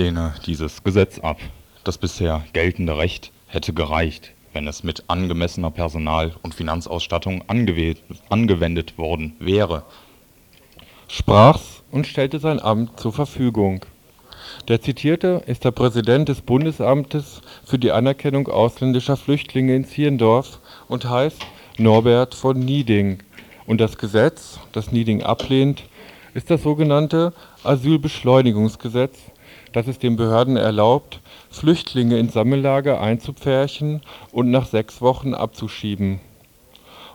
Lehne dieses Gesetz ab. Das bisher geltende Recht hätte gereicht, wenn es mit angemessener Personal- und Finanzausstattung angewendet worden wäre. Sprach's und stellte sein Amt zur Verfügung. Der Zitierte ist der Präsident des Bundesamtes für die Anerkennung ausländischer Flüchtlinge in Zierndorf und heißt Norbert von Nieding. Und das Gesetz, das Nieding ablehnt, ist das sogenannte Asylbeschleunigungsgesetz das es den Behörden erlaubt, Flüchtlinge in Sammellager einzupferchen und nach sechs Wochen abzuschieben.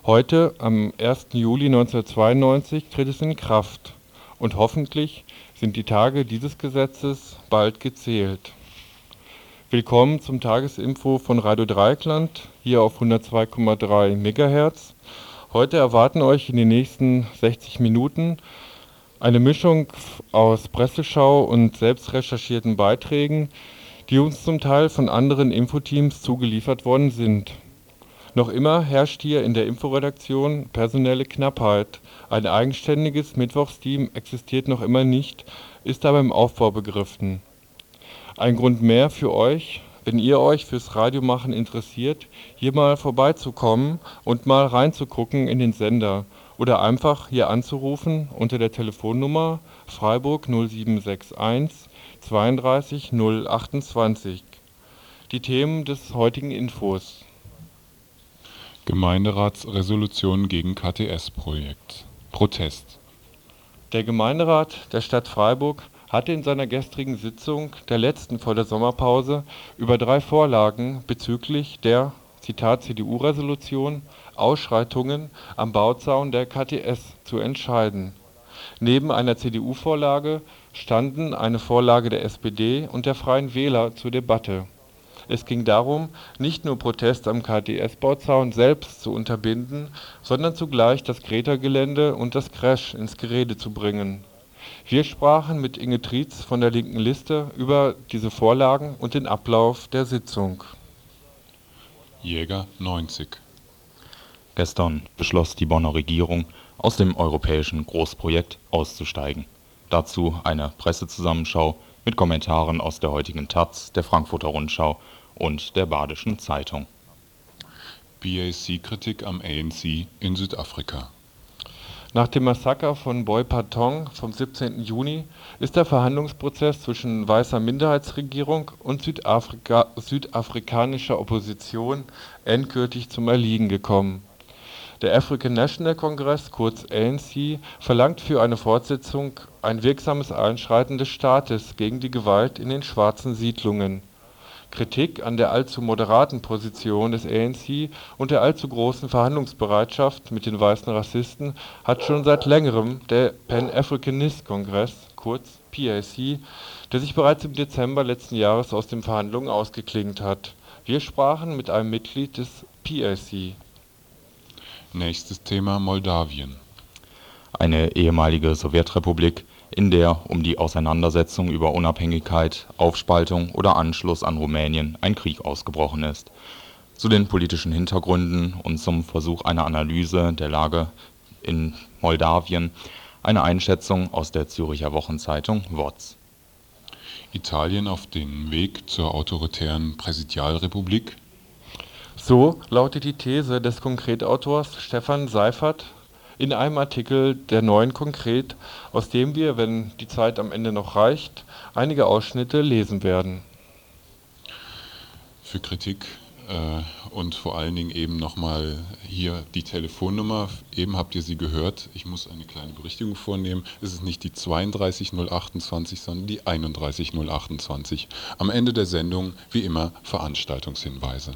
Heute, am 1. Juli 1992, tritt es in Kraft, und hoffentlich sind die Tage dieses Gesetzes bald gezählt. Willkommen zum Tagesinfo von Radio Dreikland, hier auf 102,3 MHz. Heute erwarten euch in den nächsten 60 Minuten eine Mischung aus Presseschau und selbst recherchierten Beiträgen, die uns zum Teil von anderen Infoteams zugeliefert worden sind. Noch immer herrscht hier in der Inforedaktion personelle Knappheit. Ein eigenständiges Mittwochsteam existiert noch immer nicht, ist aber im Aufbau begriffen. Ein Grund mehr für euch, wenn ihr euch fürs Radiomachen interessiert, hier mal vorbeizukommen und mal reinzugucken in den Sender oder einfach hier anzurufen unter der Telefonnummer Freiburg 0761 32 028. Die Themen des heutigen Infos. Gemeinderatsresolution gegen KTS-Projekt. Protest. Der Gemeinderat der Stadt Freiburg hatte in seiner gestrigen Sitzung, der letzten vor der Sommerpause, über drei Vorlagen bezüglich der Zitat CDU-Resolution Ausschreitungen am Bauzaun der KTS zu entscheiden. Neben einer CDU-Vorlage standen eine Vorlage der SPD und der Freien Wähler zur Debatte. Es ging darum, nicht nur Protest am KTS-Bauzaun selbst zu unterbinden, sondern zugleich das Greta-Gelände und das Crash ins Gerede zu bringen. Wir sprachen mit Inge Trietz von der Linken Liste über diese Vorlagen und den Ablauf der Sitzung. Jäger 90 Gestern beschloss die Bonner Regierung, aus dem europäischen Großprojekt auszusteigen. Dazu eine Pressezusammenschau mit Kommentaren aus der heutigen taz, der Frankfurter Rundschau und der Badischen Zeitung. BAC-Kritik am ANC in Südafrika. Nach dem Massaker von Boy Patong vom 17. Juni ist der Verhandlungsprozess zwischen weißer Minderheitsregierung und Südafrika südafrikanischer Opposition endgültig zum Erliegen gekommen der African National Congress kurz ANC verlangt für eine Fortsetzung ein wirksames Einschreiten des Staates gegen die Gewalt in den schwarzen Siedlungen. Kritik an der allzu moderaten Position des ANC und der allzu großen Verhandlungsbereitschaft mit den weißen Rassisten hat schon seit längerem der Pan-Africanist Congress kurz PAC, der sich bereits im Dezember letzten Jahres aus den Verhandlungen ausgeklingt hat. Wir sprachen mit einem Mitglied des PAC Nächstes Thema Moldawien. Eine ehemalige Sowjetrepublik, in der um die Auseinandersetzung über Unabhängigkeit, Aufspaltung oder Anschluss an Rumänien ein Krieg ausgebrochen ist. Zu den politischen Hintergründen und zum Versuch einer Analyse der Lage in Moldawien eine Einschätzung aus der Zürcher Wochenzeitung WOZ. Italien auf dem Weg zur autoritären Präsidialrepublik so lautet die These des Konkretautors Stefan Seifert in einem Artikel der Neuen Konkret, aus dem wir, wenn die Zeit am Ende noch reicht, einige Ausschnitte lesen werden. Für Kritik äh, und vor allen Dingen eben nochmal hier die Telefonnummer. Eben habt ihr sie gehört. Ich muss eine kleine Berichtigung vornehmen. Es ist nicht die 32028, sondern die 31028. Am Ende der Sendung, wie immer, Veranstaltungshinweise.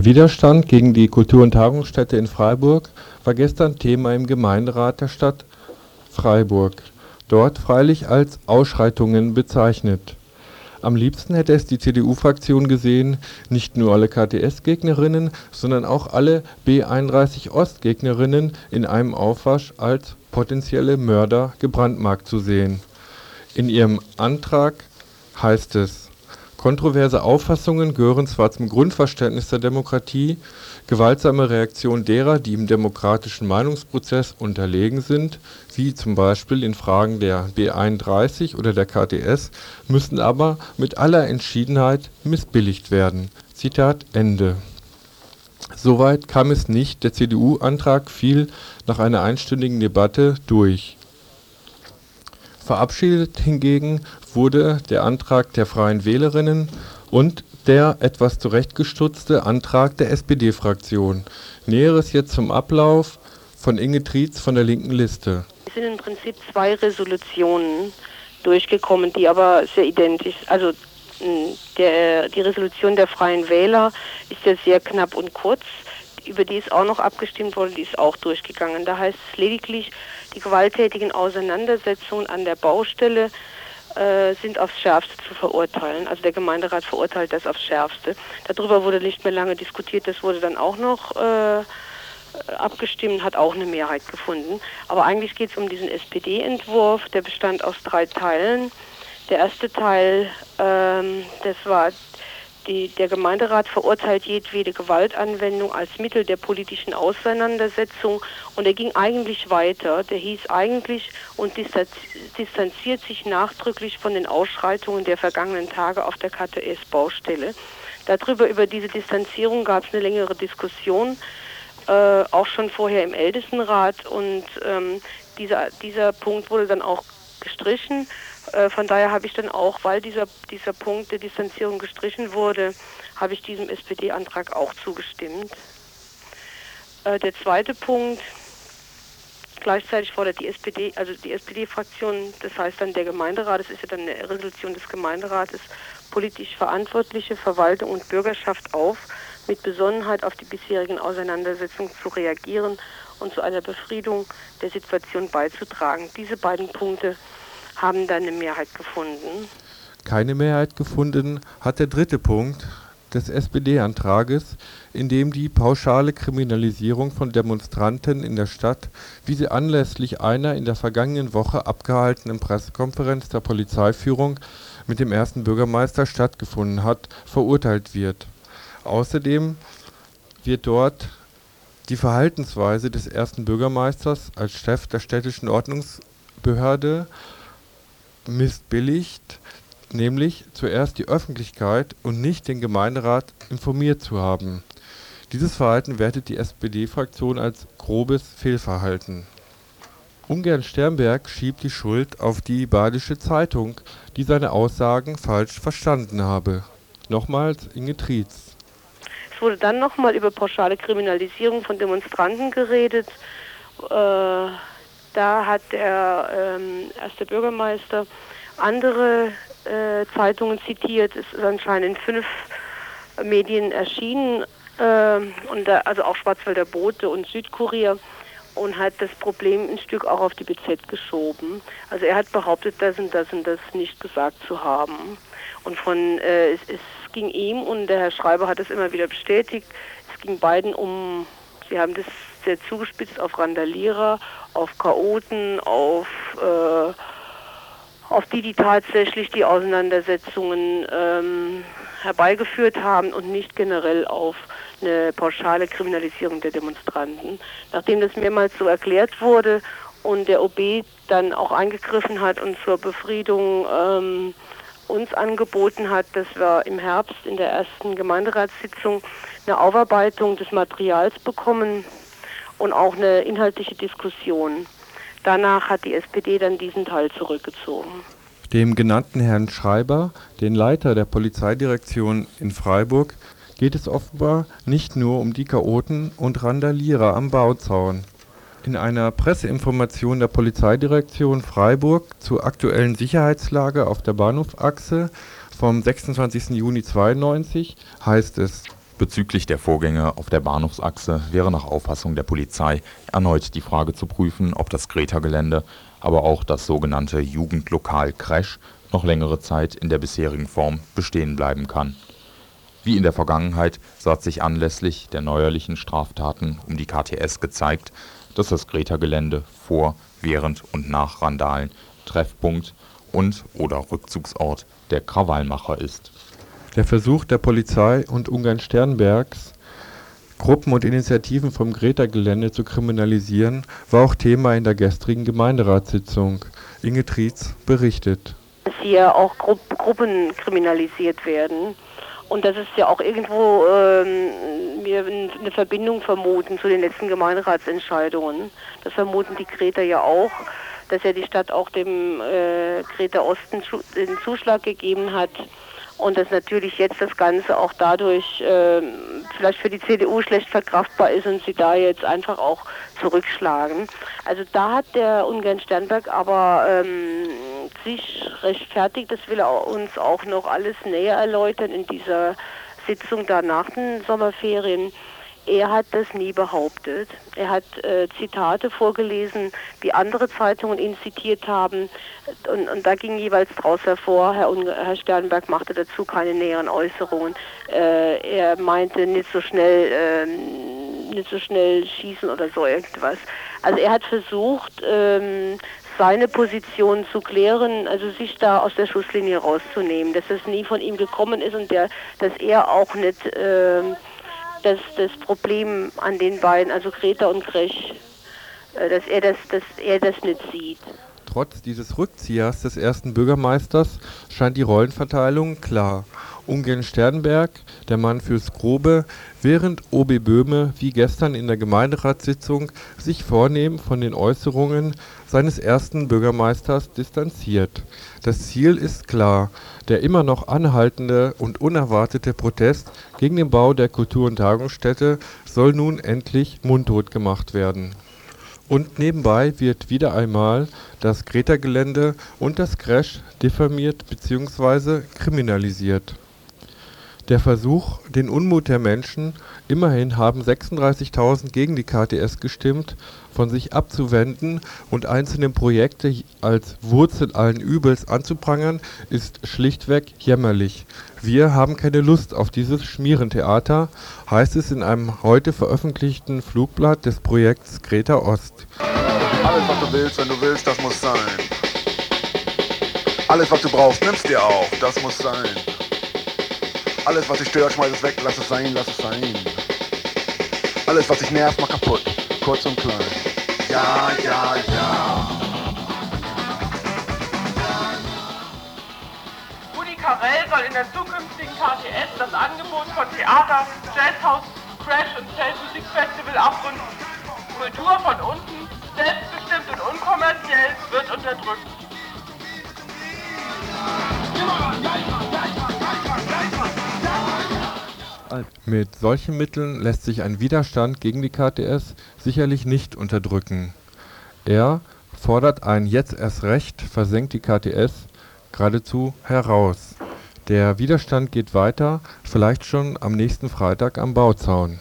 Der Widerstand gegen die Kultur und Tagungsstätte in Freiburg war gestern Thema im Gemeinderat der Stadt Freiburg, dort freilich als „ Ausschreitungen “bezeichnet. Am liebsten hätte es die CDU-Fraktion gesehen, nicht nur alle KTS-Gegnerinnen, sondern auch alle B31-Ost-Gegnerinnen in einem Aufwasch als „ potenzielle Mörder “gebrandmarkt zu sehen. In ihrem Antrag heißt es Kontroverse Auffassungen gehören zwar zum Grundverständnis der Demokratie, gewaltsame Reaktionen derer, die im demokratischen Meinungsprozess unterlegen sind, wie z. B. in Fragen der B 31 oder der KTS, müssen aber mit aller Entschiedenheit missbilligt werden. Zitat Ende. Soweit kam es nicht, der CDU-Antrag fiel nach einer einstündigen Debatte durch. Verabschiedet hingegen wurde der Antrag der Freien Wählerinnen und der etwas zurechtgestutzte Antrag der SPD-Fraktion. Näheres jetzt zum Ablauf von Inge Trietz von der linken Liste. Es sind im Prinzip zwei Resolutionen durchgekommen, die aber sehr identisch, also der, die Resolution der Freien Wähler ist ja sehr knapp und kurz, über die ist auch noch abgestimmt worden, die ist auch durchgegangen. Da heißt es lediglich, die gewalttätigen Auseinandersetzungen an der Baustelle äh, sind aufs Schärfste zu verurteilen. Also der Gemeinderat verurteilt das aufs Schärfste. Darüber wurde nicht mehr lange diskutiert, das wurde dann auch noch äh, abgestimmt, hat auch eine Mehrheit gefunden. Aber eigentlich geht es um diesen SPD-Entwurf, der bestand aus drei Teilen. Der erste Teil, ähm, das war die, der Gemeinderat verurteilt jedwede Gewaltanwendung als Mittel der politischen Auseinandersetzung und er ging eigentlich weiter. Der hieß eigentlich und distanziert sich nachdrücklich von den Ausschreitungen der vergangenen Tage auf der KTS-Baustelle. Darüber, über diese Distanzierung gab es eine längere Diskussion, äh, auch schon vorher im Ältestenrat und ähm, dieser, dieser Punkt wurde dann auch gestrichen. Äh, von daher habe ich dann auch, weil dieser, dieser Punkt der Distanzierung gestrichen wurde, habe ich diesem SPD-Antrag auch zugestimmt. Äh, der zweite Punkt, gleichzeitig fordert die SPD, also die SPD-Fraktion, das heißt dann der Gemeinderat, das ist ja dann eine Resolution des Gemeinderates, politisch Verantwortliche, Verwaltung und Bürgerschaft auf, mit Besonnenheit auf die bisherigen Auseinandersetzungen zu reagieren und zu einer Befriedung der Situation beizutragen. Diese beiden Punkte haben dann eine Mehrheit gefunden. Keine Mehrheit gefunden hat der dritte Punkt des SPD-Antrages, in dem die pauschale Kriminalisierung von Demonstranten in der Stadt, wie sie anlässlich einer in der vergangenen Woche abgehaltenen Pressekonferenz der Polizeiführung mit dem ersten Bürgermeister stattgefunden hat, verurteilt wird. Außerdem wird dort die Verhaltensweise des ersten Bürgermeisters als Chef der städtischen Ordnungsbehörde missbilligt, nämlich zuerst die Öffentlichkeit und nicht den Gemeinderat informiert zu haben. Dieses Verhalten wertet die SPD-Fraktion als grobes Fehlverhalten. Ungern Sternberg schiebt die Schuld auf die Badische Zeitung, die seine Aussagen falsch verstanden habe. Nochmals Inge Trietz. Es wurde dann nochmal über pauschale Kriminalisierung von Demonstranten geredet. Äh, da hat der ähm, erste Bürgermeister andere äh, Zeitungen zitiert. Es ist anscheinend in fünf Medien erschienen, äh, und da, also auch Schwarzwälder Bote und Südkurier und hat das Problem ein Stück auch auf die BZ geschoben. Also er hat behauptet, das und das und das nicht gesagt zu haben. Und von äh, es, es ging ihm und der Herr Schreiber hat es immer wieder bestätigt. Es ging beiden um, sie haben das sehr zugespitzt auf Randalierer, auf Chaoten, auf, äh, auf die, die tatsächlich die Auseinandersetzungen ähm, herbeigeführt haben und nicht generell auf eine pauschale Kriminalisierung der Demonstranten. Nachdem das mehrmals so erklärt wurde und der OB dann auch eingegriffen hat und zur Befriedung ähm, uns angeboten hat, dass wir im Herbst in der ersten Gemeinderatssitzung eine Aufarbeitung des Materials bekommen und auch eine inhaltliche Diskussion. Danach hat die SPD dann diesen Teil zurückgezogen. Dem genannten Herrn Schreiber, den Leiter der Polizeidirektion in Freiburg, geht es offenbar nicht nur um die Chaoten und Randalierer am Bauzaun. In einer Presseinformation der Polizeidirektion Freiburg zur aktuellen Sicherheitslage auf der Bahnhofachse vom 26. Juni 92 heißt es Bezüglich der Vorgänge auf der Bahnhofsachse wäre nach Auffassung der Polizei erneut die Frage zu prüfen, ob das Greta-Gelände, aber auch das sogenannte Jugendlokal Crash noch längere Zeit in der bisherigen Form bestehen bleiben kann. Wie in der Vergangenheit so hat sich anlässlich der neuerlichen Straftaten um die KTS gezeigt, dass das Greta-Gelände vor, während und nach Randalen Treffpunkt und/oder Rückzugsort der Krawallmacher ist der Versuch der Polizei und Ungarn-Sternbergs, Gruppen und Initiativen vom Greta-Gelände zu kriminalisieren, war auch Thema in der gestrigen Gemeinderatssitzung. Inge Trietz berichtet. Dass hier auch Gru Gruppen kriminalisiert werden und dass es ja auch irgendwo ähm, wir eine Verbindung vermuten zu den letzten Gemeinderatsentscheidungen. Das vermuten die Greta ja auch, dass ja die Stadt auch dem äh, Greta Osten den Zuschlag gegeben hat und dass natürlich jetzt das Ganze auch dadurch äh, vielleicht für die CDU schlecht verkraftbar ist und sie da jetzt einfach auch zurückschlagen. Also da hat der Ungern Sternberg aber ähm, sich rechtfertigt, das will er uns auch noch alles näher erläutern in dieser Sitzung da nach den Sommerferien. Er hat das nie behauptet. Er hat äh, Zitate vorgelesen, die andere Zeitungen ihn zitiert haben. Und, und da ging jeweils draus hervor, Herr, Herr, Sternberg machte dazu keine näheren Äußerungen. Äh, er meinte nicht so schnell, äh, nicht so schnell schießen oder so irgendwas. Also er hat versucht, ähm, seine Position zu klären, also sich da aus der Schusslinie rauszunehmen, dass es nie von ihm gekommen ist und der, dass er auch nicht äh, dass das Problem an den beiden, also Greta und Grech, äh, dass er das, dass er das nicht sieht. Trotz dieses Rückziehers des ersten Bürgermeisters scheint die Rollenverteilung klar. Ungen Sternberg, der Mann fürs Grobe, während OB Böhme wie gestern in der Gemeinderatssitzung sich vornehm von den Äußerungen seines ersten Bürgermeisters distanziert. Das Ziel ist klar, der immer noch anhaltende und unerwartete Protest gegen den Bau der Kultur- und Tagungsstätte soll nun endlich mundtot gemacht werden. Und nebenbei wird wieder einmal das Greta-Gelände und das Crash diffamiert bzw. kriminalisiert der Versuch, den Unmut der Menschen (immerhin haben 36.000 gegen die KTS gestimmt) von sich abzuwenden und einzelne Projekte als Wurzel allen Übels anzuprangern, ist schlichtweg jämmerlich. Wir haben keine Lust auf dieses Schmierentheater, heißt es in einem heute veröffentlichten Flugblatt des Projekts Greta Ost. Alles, was du willst, wenn du willst, das muss sein. Alles, was du brauchst, nimmst dir auch, das muss sein. Alles, was dich stört, schmeiß es weg, lass es sein, lass es sein. Alles, was dich nervt, mach kaputt, kurz und klein. Ja, ja, ja. Rudi Carell soll in der zukünftigen KTS das Angebot von Theater, Jazzhaus, Crash und Musikfestival abrunden. Kultur von unten, selbstbestimmt und unkommerziell, wird unterdrückt. Mit solchen Mitteln lässt sich ein Widerstand gegen die KTS sicherlich nicht unterdrücken. Er fordert ein Jetzt erst recht versenkt die KTS geradezu heraus. Der Widerstand geht weiter, vielleicht schon am nächsten Freitag am Bauzaun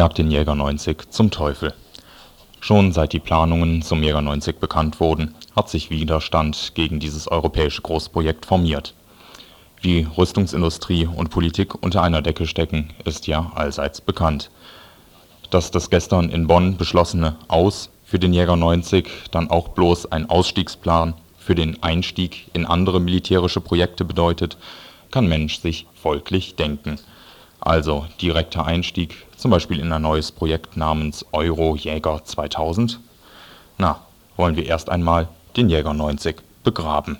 jagt den Jäger 90 zum Teufel. Schon seit die Planungen zum Jäger 90 bekannt wurden, hat sich Widerstand gegen dieses europäische Großprojekt formiert. Wie Rüstungsindustrie und Politik unter einer Decke stecken, ist ja allseits bekannt. Dass das gestern in Bonn beschlossene Aus für den Jäger 90 dann auch bloß ein Ausstiegsplan für den Einstieg in andere militärische Projekte bedeutet, kann Mensch sich folglich denken. Also direkter Einstieg, zum Beispiel in ein neues Projekt namens Euro Jäger 2000? Na, wollen wir erst einmal den Jäger 90 begraben.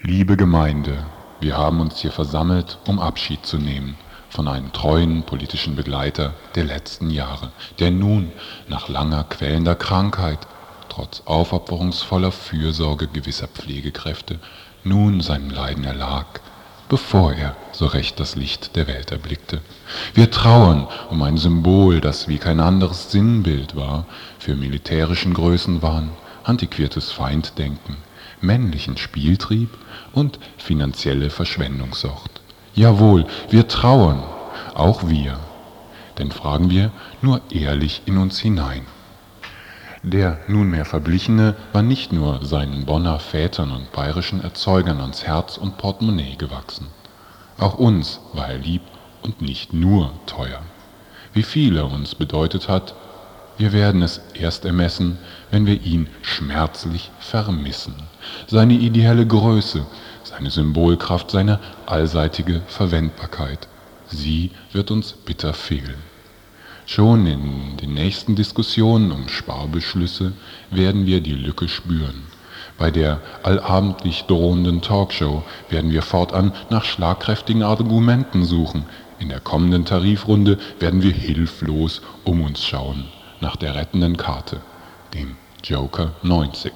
Liebe Gemeinde, wir haben uns hier versammelt, um Abschied zu nehmen von einem treuen politischen Begleiter der letzten Jahre, der nun nach langer quälender Krankheit, trotz aufopferungsvoller Fürsorge gewisser Pflegekräfte, nun seinem Leiden erlag, bevor er so recht das Licht der Welt erblickte. Wir trauern um ein Symbol, das wie kein anderes Sinnbild war, für militärischen Größenwahn, antiquiertes Feinddenken, männlichen Spieltrieb und finanzielle Verschwendungssucht. Jawohl, wir trauern, auch wir. Denn fragen wir nur ehrlich in uns hinein. Der nunmehr Verblichene war nicht nur seinen Bonner Vätern und bayerischen Erzeugern ans Herz und Portemonnaie gewachsen. Auch uns war er lieb und nicht nur teuer. Wie viel er uns bedeutet hat, wir werden es erst ermessen, wenn wir ihn schmerzlich vermissen. Seine ideelle Größe, seine Symbolkraft, seine allseitige Verwendbarkeit, sie wird uns bitter fehlen. Schon in den nächsten Diskussionen um Sparbeschlüsse werden wir die Lücke spüren. Bei der allabendlich drohenden Talkshow werden wir fortan nach schlagkräftigen Argumenten suchen. In der kommenden Tarifrunde werden wir hilflos um uns schauen nach der rettenden Karte, dem Joker 90,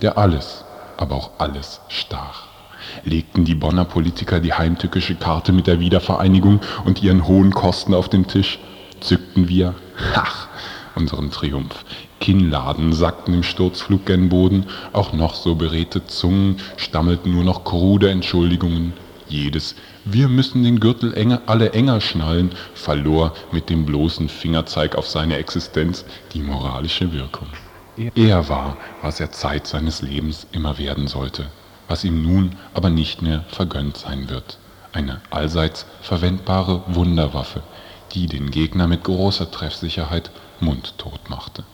der alles, aber auch alles stach. Legten die Bonner Politiker die heimtückische Karte mit der Wiedervereinigung und ihren hohen Kosten auf den Tisch, zückten wir, ach, unseren Triumph. Kinnladen sackten im Sturzflug gen Boden, auch noch so beredte Zungen stammelten nur noch krude Entschuldigungen. Jedes Wir müssen den Gürtel enger, alle enger schnallen verlor mit dem bloßen Fingerzeig auf seine Existenz die moralische Wirkung. Er war, was er Zeit seines Lebens immer werden sollte, was ihm nun aber nicht mehr vergönnt sein wird. Eine allseits verwendbare Wunderwaffe, die den Gegner mit großer Treffsicherheit mundtot machte.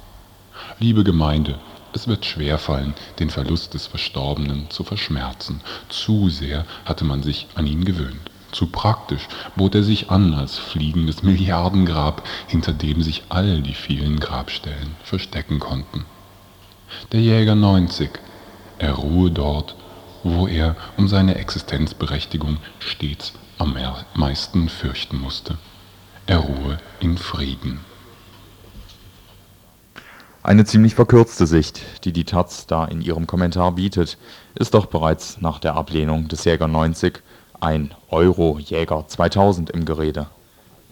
Liebe Gemeinde, es wird schwerfallen, den Verlust des Verstorbenen zu verschmerzen. Zu sehr hatte man sich an ihn gewöhnt. Zu praktisch bot er sich an als fliegendes Milliardengrab, hinter dem sich all die vielen Grabstellen verstecken konnten. Der Jäger 90, er ruhe dort, wo er um seine Existenzberechtigung stets am meisten fürchten musste. Er ruhe in Frieden. Eine ziemlich verkürzte Sicht, die die taz da in ihrem Kommentar bietet, ist doch bereits nach der Ablehnung des Jäger 90 ein Euro-Jäger 2000 im Gerede.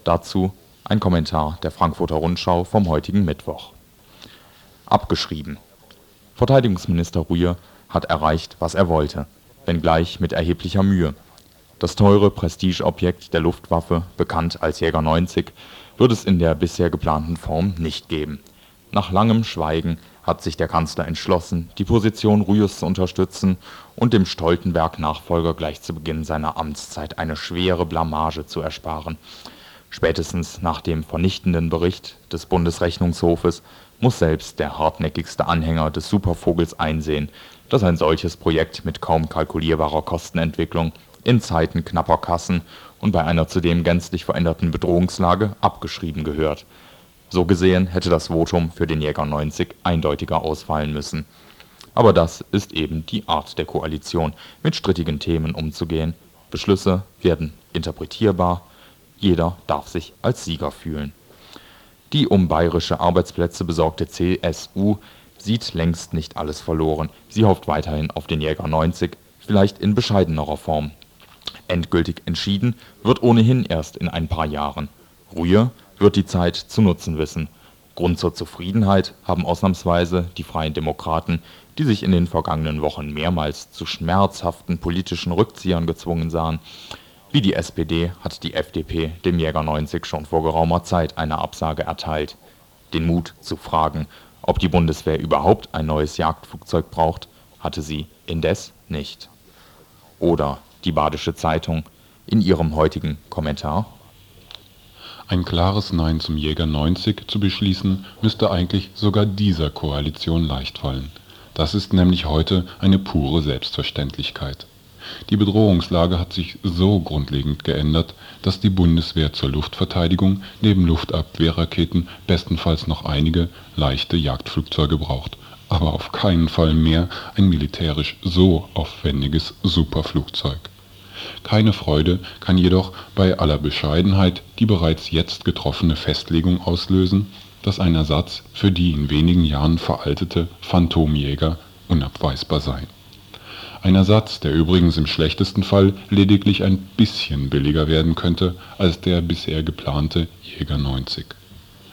Dazu ein Kommentar der Frankfurter Rundschau vom heutigen Mittwoch. Abgeschrieben. Verteidigungsminister Rühe hat erreicht, was er wollte, wenngleich mit erheblicher Mühe. Das teure Prestigeobjekt der Luftwaffe, bekannt als Jäger 90, wird es in der bisher geplanten Form nicht geben. Nach langem Schweigen hat sich der Kanzler entschlossen, die Position Rührs zu unterstützen und dem Stoltenberg-Nachfolger gleich zu Beginn seiner Amtszeit eine schwere Blamage zu ersparen. Spätestens nach dem vernichtenden Bericht des Bundesrechnungshofes muss selbst der hartnäckigste Anhänger des Supervogels einsehen, dass ein solches Projekt mit kaum kalkulierbarer Kostenentwicklung in Zeiten knapper Kassen und bei einer zudem gänzlich veränderten Bedrohungslage abgeschrieben gehört so gesehen hätte das Votum für den Jäger 90 eindeutiger ausfallen müssen. Aber das ist eben die Art der Koalition, mit strittigen Themen umzugehen. Beschlüsse werden interpretierbar, jeder darf sich als Sieger fühlen. Die um bayerische Arbeitsplätze besorgte CSU sieht längst nicht alles verloren. Sie hofft weiterhin auf den Jäger 90, vielleicht in bescheidenerer Form. Endgültig entschieden wird ohnehin erst in ein paar Jahren. Rühe wird die Zeit zu nutzen wissen. Grund zur Zufriedenheit haben ausnahmsweise die Freien Demokraten, die sich in den vergangenen Wochen mehrmals zu schmerzhaften politischen Rückziehern gezwungen sahen. Wie die SPD hat die FDP dem Jäger 90 schon vor geraumer Zeit eine Absage erteilt. Den Mut zu fragen, ob die Bundeswehr überhaupt ein neues Jagdflugzeug braucht, hatte sie indes nicht. Oder die Badische Zeitung in ihrem heutigen Kommentar. Ein klares Nein zum Jäger 90 zu beschließen, müsste eigentlich sogar dieser Koalition leicht fallen. Das ist nämlich heute eine pure Selbstverständlichkeit. Die Bedrohungslage hat sich so grundlegend geändert, dass die Bundeswehr zur Luftverteidigung neben Luftabwehrraketen bestenfalls noch einige leichte Jagdflugzeuge braucht, aber auf keinen Fall mehr ein militärisch so aufwendiges Superflugzeug. Keine Freude kann jedoch bei aller Bescheidenheit die bereits jetzt getroffene Festlegung auslösen, dass ein Ersatz für die in wenigen Jahren veraltete Phantomjäger unabweisbar sei ein Ersatz, der übrigens im schlechtesten Fall lediglich ein bisschen billiger werden könnte als der bisher geplante Jäger 90.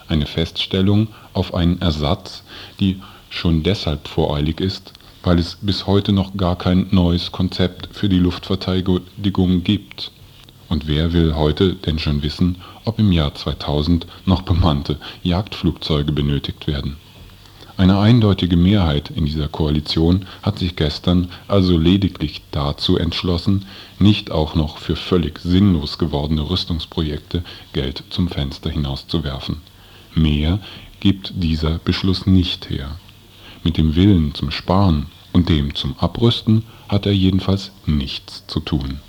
Eine Feststellung auf einen Ersatz, die schon deshalb voreilig ist, weil es bis heute noch gar kein neues Konzept für die Luftverteidigung gibt. Und wer will heute denn schon wissen, ob im Jahr 2000 noch bemannte Jagdflugzeuge benötigt werden eine eindeutige Mehrheit in dieser Koalition hat sich gestern also lediglich dazu entschlossen, nicht auch noch für völlig sinnlos gewordene Rüstungsprojekte Geld zum Fenster hinauszuwerfen. Mehr gibt dieser Beschluss nicht her. Mit dem Willen zum Sparen und dem zum Abrüsten hat er jedenfalls nichts zu tun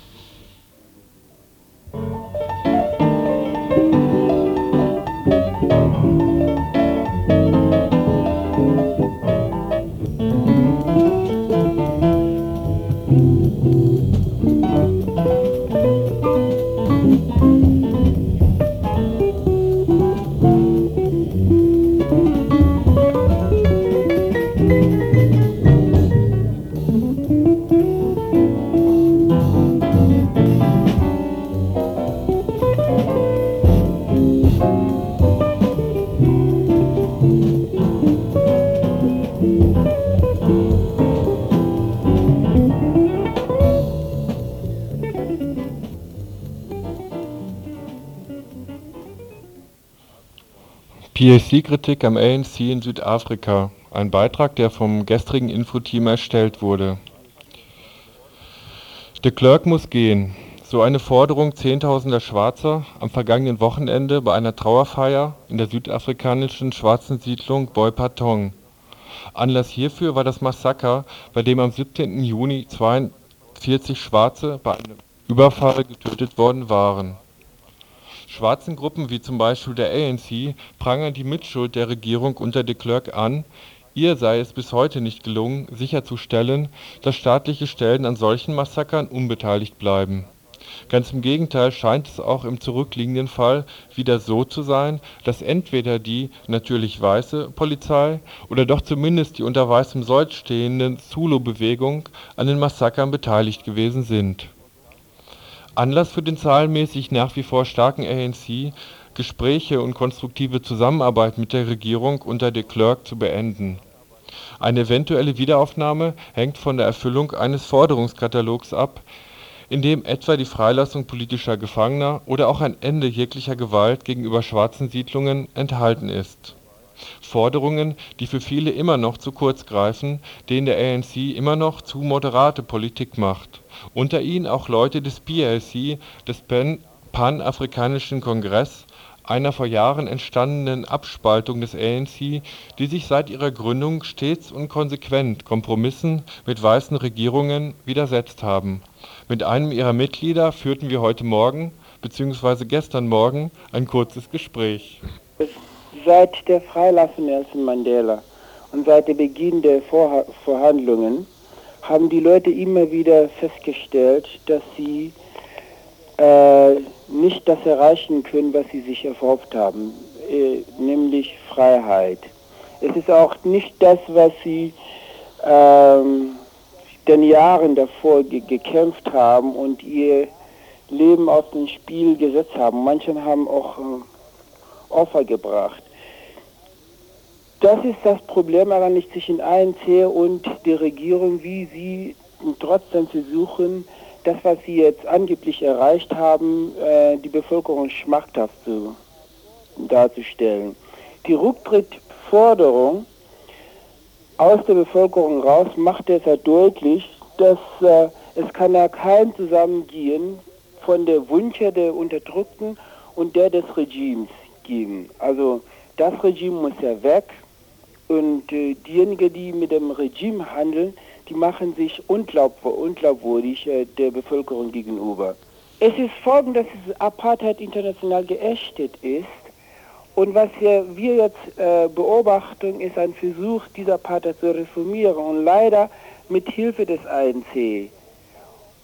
PAC-Kritik am ANC in Südafrika, ein Beitrag, der vom gestrigen Infoteam erstellt wurde. De Klerk muss gehen, so eine Forderung zehntausender Schwarzer am vergangenen Wochenende bei einer Trauerfeier in der südafrikanischen schwarzen Siedlung Boipatong. Anlass hierfür war das Massaker, bei dem am 17. Juni 42 Schwarze bei einem Überfall getötet worden waren Schwarzen Gruppen wie zum Beispiel der ANC prangern die Mitschuld der Regierung unter de Klerk an, ihr sei es bis heute nicht gelungen, sicherzustellen, dass staatliche Stellen an solchen Massakern unbeteiligt bleiben. Ganz im Gegenteil scheint es auch im zurückliegenden Fall wieder so zu sein, dass entweder die (natürlich weiße) Polizei oder doch zumindest die unter weißem Sold stehende Zulu-Bewegung an den Massakern beteiligt gewesen sind Anlass für den zahlenmäßig nach wie vor starken ANC, Gespräche und konstruktive Zusammenarbeit mit der Regierung unter de Klerk zu beenden. Eine eventuelle Wiederaufnahme hängt von der Erfüllung eines Forderungskatalogs ab, in dem etwa die Freilassung politischer Gefangener oder auch ein Ende jeglicher Gewalt gegenüber schwarzen Siedlungen enthalten ist Forderungen, die für viele immer noch zu kurz greifen, denen der ANC immer noch zu moderate Politik macht unter ihnen auch Leute des PLC, des Pan-Afrikanischen Kongress, einer vor Jahren entstandenen Abspaltung des ANC, die sich seit ihrer Gründung stets und konsequent Kompromissen mit weißen Regierungen widersetzt haben. Mit einem ihrer Mitglieder führten wir heute Morgen bzw. gestern Morgen ein kurzes Gespräch. Seit der Freilassung Nelson Mandela und seit dem Beginn der Verhandlungen haben die Leute immer wieder festgestellt, dass sie äh, nicht das erreichen können, was sie sich erhofft haben, äh, nämlich Freiheit. Es ist auch nicht das, was sie ähm, den Jahren davor ge gekämpft haben und ihr Leben auf den Spiel gesetzt haben. Manche haben auch äh, Opfer gebracht. Das ist das Problem eigentlich zwischen ANC und der Regierung, wie sie trotzdem versuchen, das, was sie jetzt angeblich erreicht haben, äh, die Bevölkerung schmackhaft zu, darzustellen. Die Rücktrittforderung aus der Bevölkerung raus macht deshalb deutlich, dass äh, es kann ja kein Zusammengehen von der Wünsche der Unterdrückten und der des Regimes geben. Also das Regime muss ja weg und äh, diejenigen, die mit dem Regime handeln, die machen sich unglaub, unglaubwürdig äh, der Bevölkerung gegenüber. Es ist folgendes, dass Apartheid international geächtet ist und was wir, jetzt äh, beobachten, ist ein Versuch, dieser Apartheid zu reformieren und leider mit Hilfe des ANC.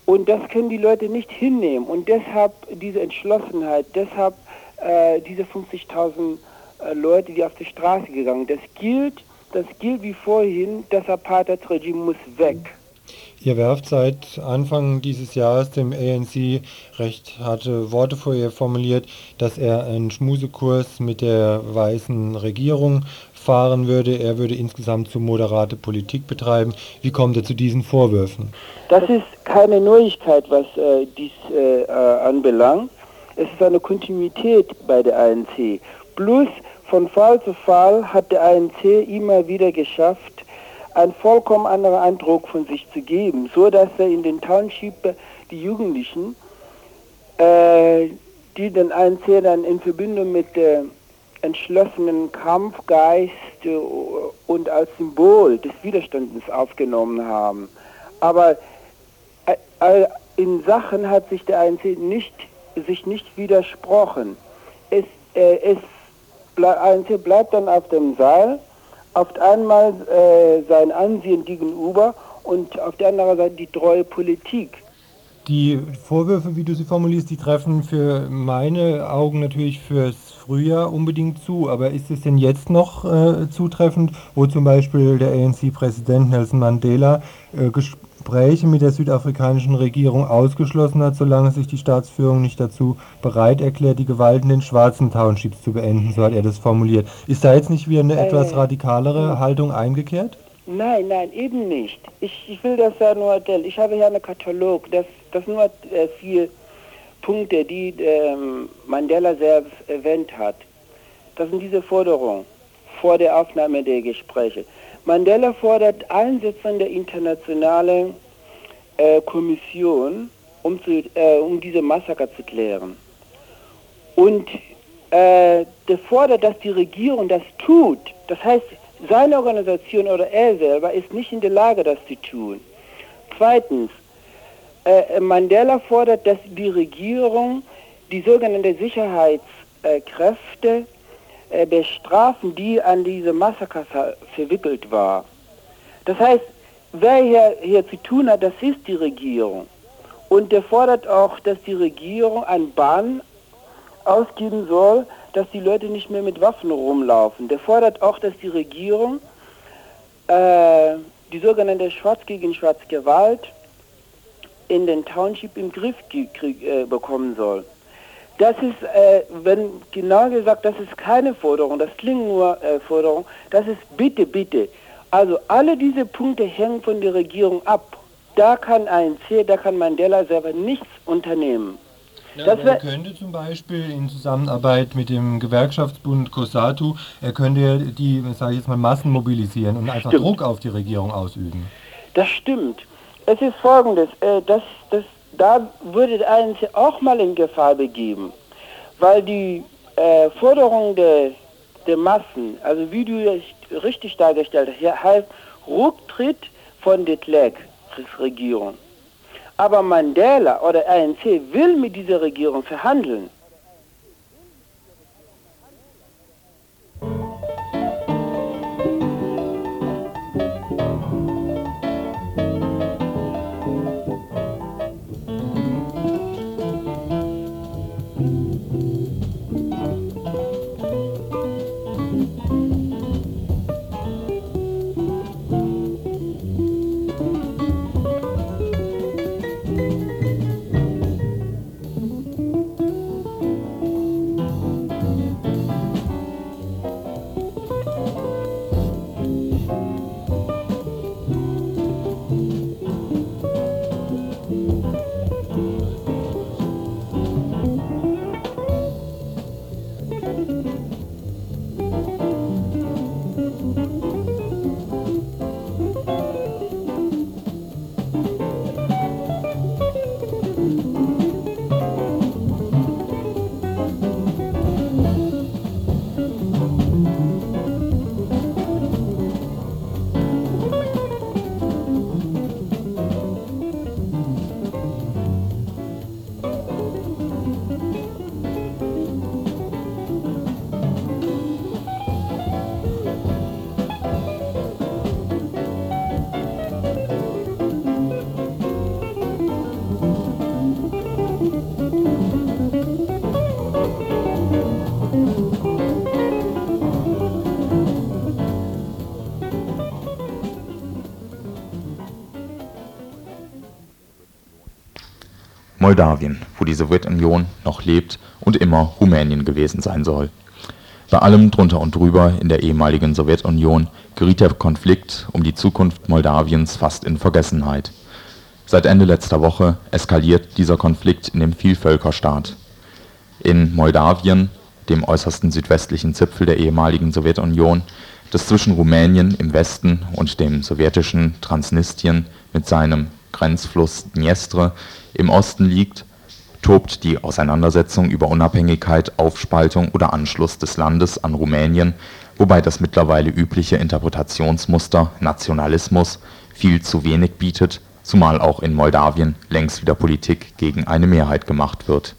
Und das können die Leute nicht hinnehmen und deshalb diese Entschlossenheit, deshalb äh, diese 50.000 äh, Leute, die auf die Straße gegangen. Das gilt, das gilt wie vorhin, das Apartheid-Regime muss weg. Ihr werft seit Anfang dieses Jahres dem ANC recht harte Worte vor ihr formuliert, dass er einen Schmusekurs mit der weißen Regierung fahren würde. Er würde insgesamt zu moderate Politik betreiben. Wie kommt er zu diesen Vorwürfen? Das ist keine Neuigkeit, was äh, dies äh, anbelangt. Es ist eine Kontinuität bei der ANC. Plus von Fall zu Fall hat der ANC immer wieder geschafft, einen vollkommen anderen Eindruck von sich zu geben, so dass er in den Township die Jugendlichen, äh, die den ANC dann in Verbindung mit der entschlossenen Kampfgeist und als Symbol des Widerstandes aufgenommen haben. Aber äh, in Sachen hat sich der ANC nicht, sich nicht widersprochen. Es, äh, es ANC bleibt dann auf dem Seil, auf einmal äh, sein Ansehen gegenüber und auf der anderen Seite die treue Politik. Die Vorwürfe, wie du sie formulierst, die treffen für meine Augen natürlich fürs Frühjahr unbedingt zu. Aber ist es denn jetzt noch äh, zutreffend, wo zum Beispiel der ANC-Präsident Nelson Mandela äh, Gespräche mit der südafrikanischen Regierung ausgeschlossen hat, solange sich die Staatsführung nicht dazu bereit erklärt, die Gewalt in den schwarzen Townships zu beenden, so hat er das formuliert. Ist da jetzt nicht wieder eine äh, etwas radikalere Haltung eingekehrt? Nein, nein, eben nicht. Ich, ich will das ja nur. Ich habe hier einen Katalog, das, das nur äh, vier Punkte, die ähm, Mandela selbst erwähnt hat. Das sind diese Forderungen vor der Aufnahme der Gespräche. Mandela fordert Einsetzung der internationalen äh, Kommission, um, zu, äh, um diese Massaker zu klären. Und äh, der fordert, dass die Regierung das tut. Das heißt, seine Organisation oder er selber ist nicht in der Lage, das zu tun. Zweitens, äh, Mandela fordert, dass die Regierung die sogenannten Sicherheitskräfte äh, bestrafen, die an diese Massaker verwickelt war. Das heißt, wer hier, hier zu tun hat, das ist die Regierung. Und er fordert auch, dass die Regierung einen Bann ausgeben soll, dass die Leute nicht mehr mit Waffen rumlaufen. Der fordert auch, dass die Regierung äh, die sogenannte Schwarz gegen Schwarz Gewalt in den Township im Griff äh, bekommen soll. Das ist, äh, wenn genau gesagt, das ist keine Forderung, das klingt nur äh, Forderung, das ist bitte, bitte. Also alle diese Punkte hängen von der Regierung ab. Da kann ANC, da kann Mandela selber nichts unternehmen. Ja, er könnte zum Beispiel in Zusammenarbeit mit dem Gewerkschaftsbund COSATU, er könnte die, sage ich jetzt mal, Massen mobilisieren und einfach stimmt. Druck auf die Regierung ausüben. Das stimmt. Es ist folgendes, äh, das, das, da würde ANC auch mal in Gefahr begeben, weil die äh, Forderung der, der Massen, also wie du es richtig dargestellt hast, heißt Rücktritt von der Klerk-Regierung. Aber Mandela oder ANC will mit dieser Regierung verhandeln. Moldawien, wo die Sowjetunion noch lebt und immer Rumänien gewesen sein soll. Bei allem drunter und drüber in der ehemaligen Sowjetunion geriet der Konflikt um die Zukunft Moldawiens fast in Vergessenheit. Seit Ende letzter Woche eskaliert dieser Konflikt in dem Vielvölkerstaat. In Moldawien, dem äußersten südwestlichen Zipfel der ehemaligen Sowjetunion, das zwischen Rumänien im Westen und dem sowjetischen Transnistrien mit seinem Grenzfluss Dniestre im Osten liegt, tobt die Auseinandersetzung über Unabhängigkeit, Aufspaltung oder Anschluss des Landes an Rumänien, wobei das mittlerweile übliche Interpretationsmuster Nationalismus viel zu wenig bietet, zumal auch in Moldawien längst wieder Politik gegen eine Mehrheit gemacht wird.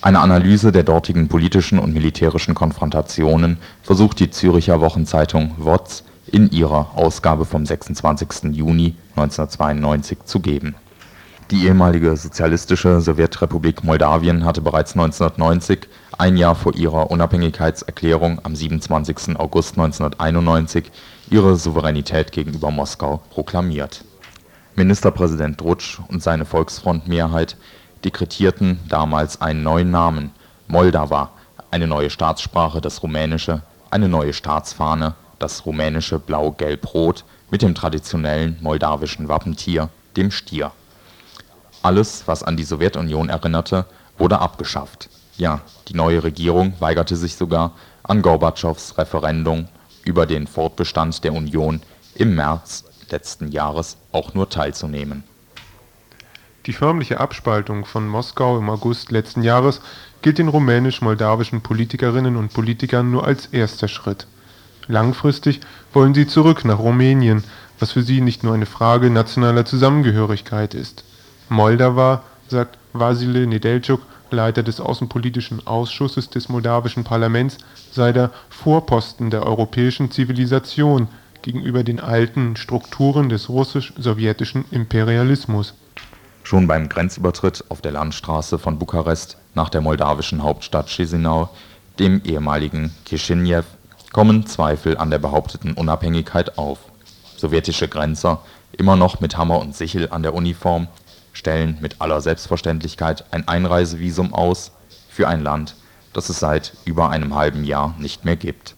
Eine Analyse der dortigen politischen und militärischen Konfrontationen versucht die Zürcher Wochenzeitung WOZ in ihrer Ausgabe vom 26. Juni 1992 zu geben. Die ehemalige sozialistische Sowjetrepublik Moldawien hatte bereits 1990, ein Jahr vor ihrer Unabhängigkeitserklärung am 27. August 1991, ihre Souveränität gegenüber Moskau proklamiert. Ministerpräsident Rutsch und seine Volksfrontmehrheit dekretierten damals einen neuen Namen: Moldava, eine neue Staatssprache das Rumänische, eine neue Staatsfahne das rumänische Blau-Gelb-Rot mit dem traditionellen moldawischen Wappentier, dem Stier. Alles, was an die Sowjetunion erinnerte, wurde abgeschafft. Ja, die neue Regierung weigerte sich sogar, an Gorbatschows Referendum über den Fortbestand der Union im März letzten Jahres auch nur teilzunehmen. Die förmliche Abspaltung von Moskau im August letzten Jahres gilt den rumänisch-moldawischen Politikerinnen und Politikern nur als erster Schritt. Langfristig wollen sie zurück nach Rumänien, was für sie nicht nur eine Frage nationaler Zusammengehörigkeit ist. Moldau, sagt Wasile Nedelchuk, Leiter des Außenpolitischen Ausschusses des moldawischen Parlaments, sei der Vorposten der europäischen Zivilisation gegenüber den alten Strukturen des russisch-sowjetischen Imperialismus. Schon beim Grenzübertritt auf der Landstraße von Bukarest nach der moldawischen Hauptstadt Chisinau, dem ehemaligen Chisinjew, kommen Zweifel an der behaupteten Unabhängigkeit auf. Sowjetische Grenzer, immer noch mit Hammer und Sichel an der Uniform, stellen mit aller Selbstverständlichkeit ein Einreisevisum aus für ein Land, das es seit über einem halben Jahr nicht mehr gibt.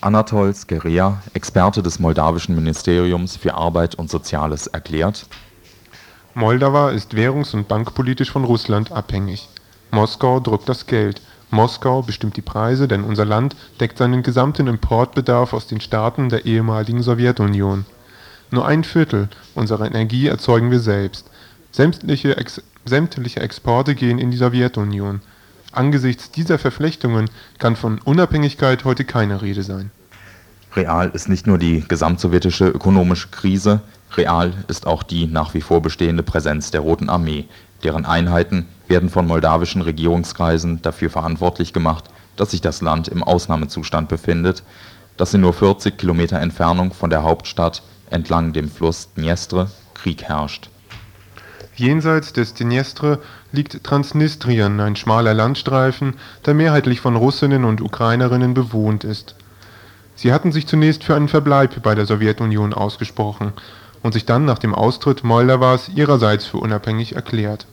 Anatol Skeria, Experte des moldawischen Ministeriums für Arbeit und Soziales, erklärt: Moldau ist währungs und bankpolitisch von Russland abhängig. Moskau drückt das Geld, Moskau bestimmt die Preise, denn unser Land deckt seinen gesamten Importbedarf aus den Staaten der ehemaligen Sowjetunion. Nur ein Viertel unserer Energie erzeugen wir selbst Sämtliche, Ex sämtliche Exporte gehen in die Sowjetunion. Angesichts dieser Verflechtungen kann von Unabhängigkeit heute keine Rede sein. Real ist nicht nur die gesamtsowjetische ökonomische Krise, real ist auch die nach wie vor bestehende Präsenz der Roten Armee, deren Einheiten werden von moldawischen Regierungskreisen dafür verantwortlich gemacht, dass sich das Land im Ausnahmezustand befindet, dass in nur 40 Kilometer Entfernung von der Hauptstadt entlang dem Fluss Dniestre Krieg herrscht. Jenseits des Dniestre liegt Transnistrien, ein schmaler Landstreifen, der mehrheitlich von Russinnen und Ukrainerinnen bewohnt ist. Sie hatten sich zunächst für einen Verbleib bei der Sowjetunion ausgesprochen und sich dann nach dem Austritt Moldawas ihrerseits für unabhängig erklärt.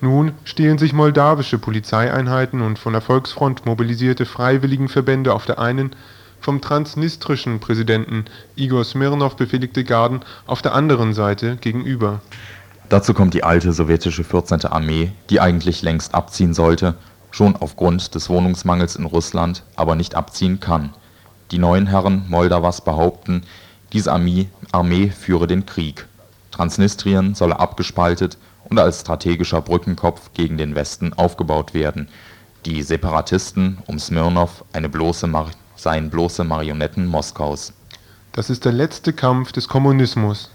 Nun stehen sich moldawische Polizeieinheiten und von der Volksfront mobilisierte Freiwilligenverbände auf der einen, vom transnistrischen Präsidenten Igor Smirnov befehligte Garden auf der anderen Seite gegenüber Dazu kommt die alte sowjetische 14. Armee, die eigentlich längst abziehen sollte, schon aufgrund des Wohnungsmangels in Russland aber nicht abziehen kann. Die neuen Herren Moldawas behaupten, diese Armee führe den Krieg. Transnistrien solle abgespaltet und als strategischer Brückenkopf gegen den Westen aufgebaut werden, die Separatisten um Smirnov seien bloße Marionetten Moskaus. Das ist der letzte Kampf des Kommunismus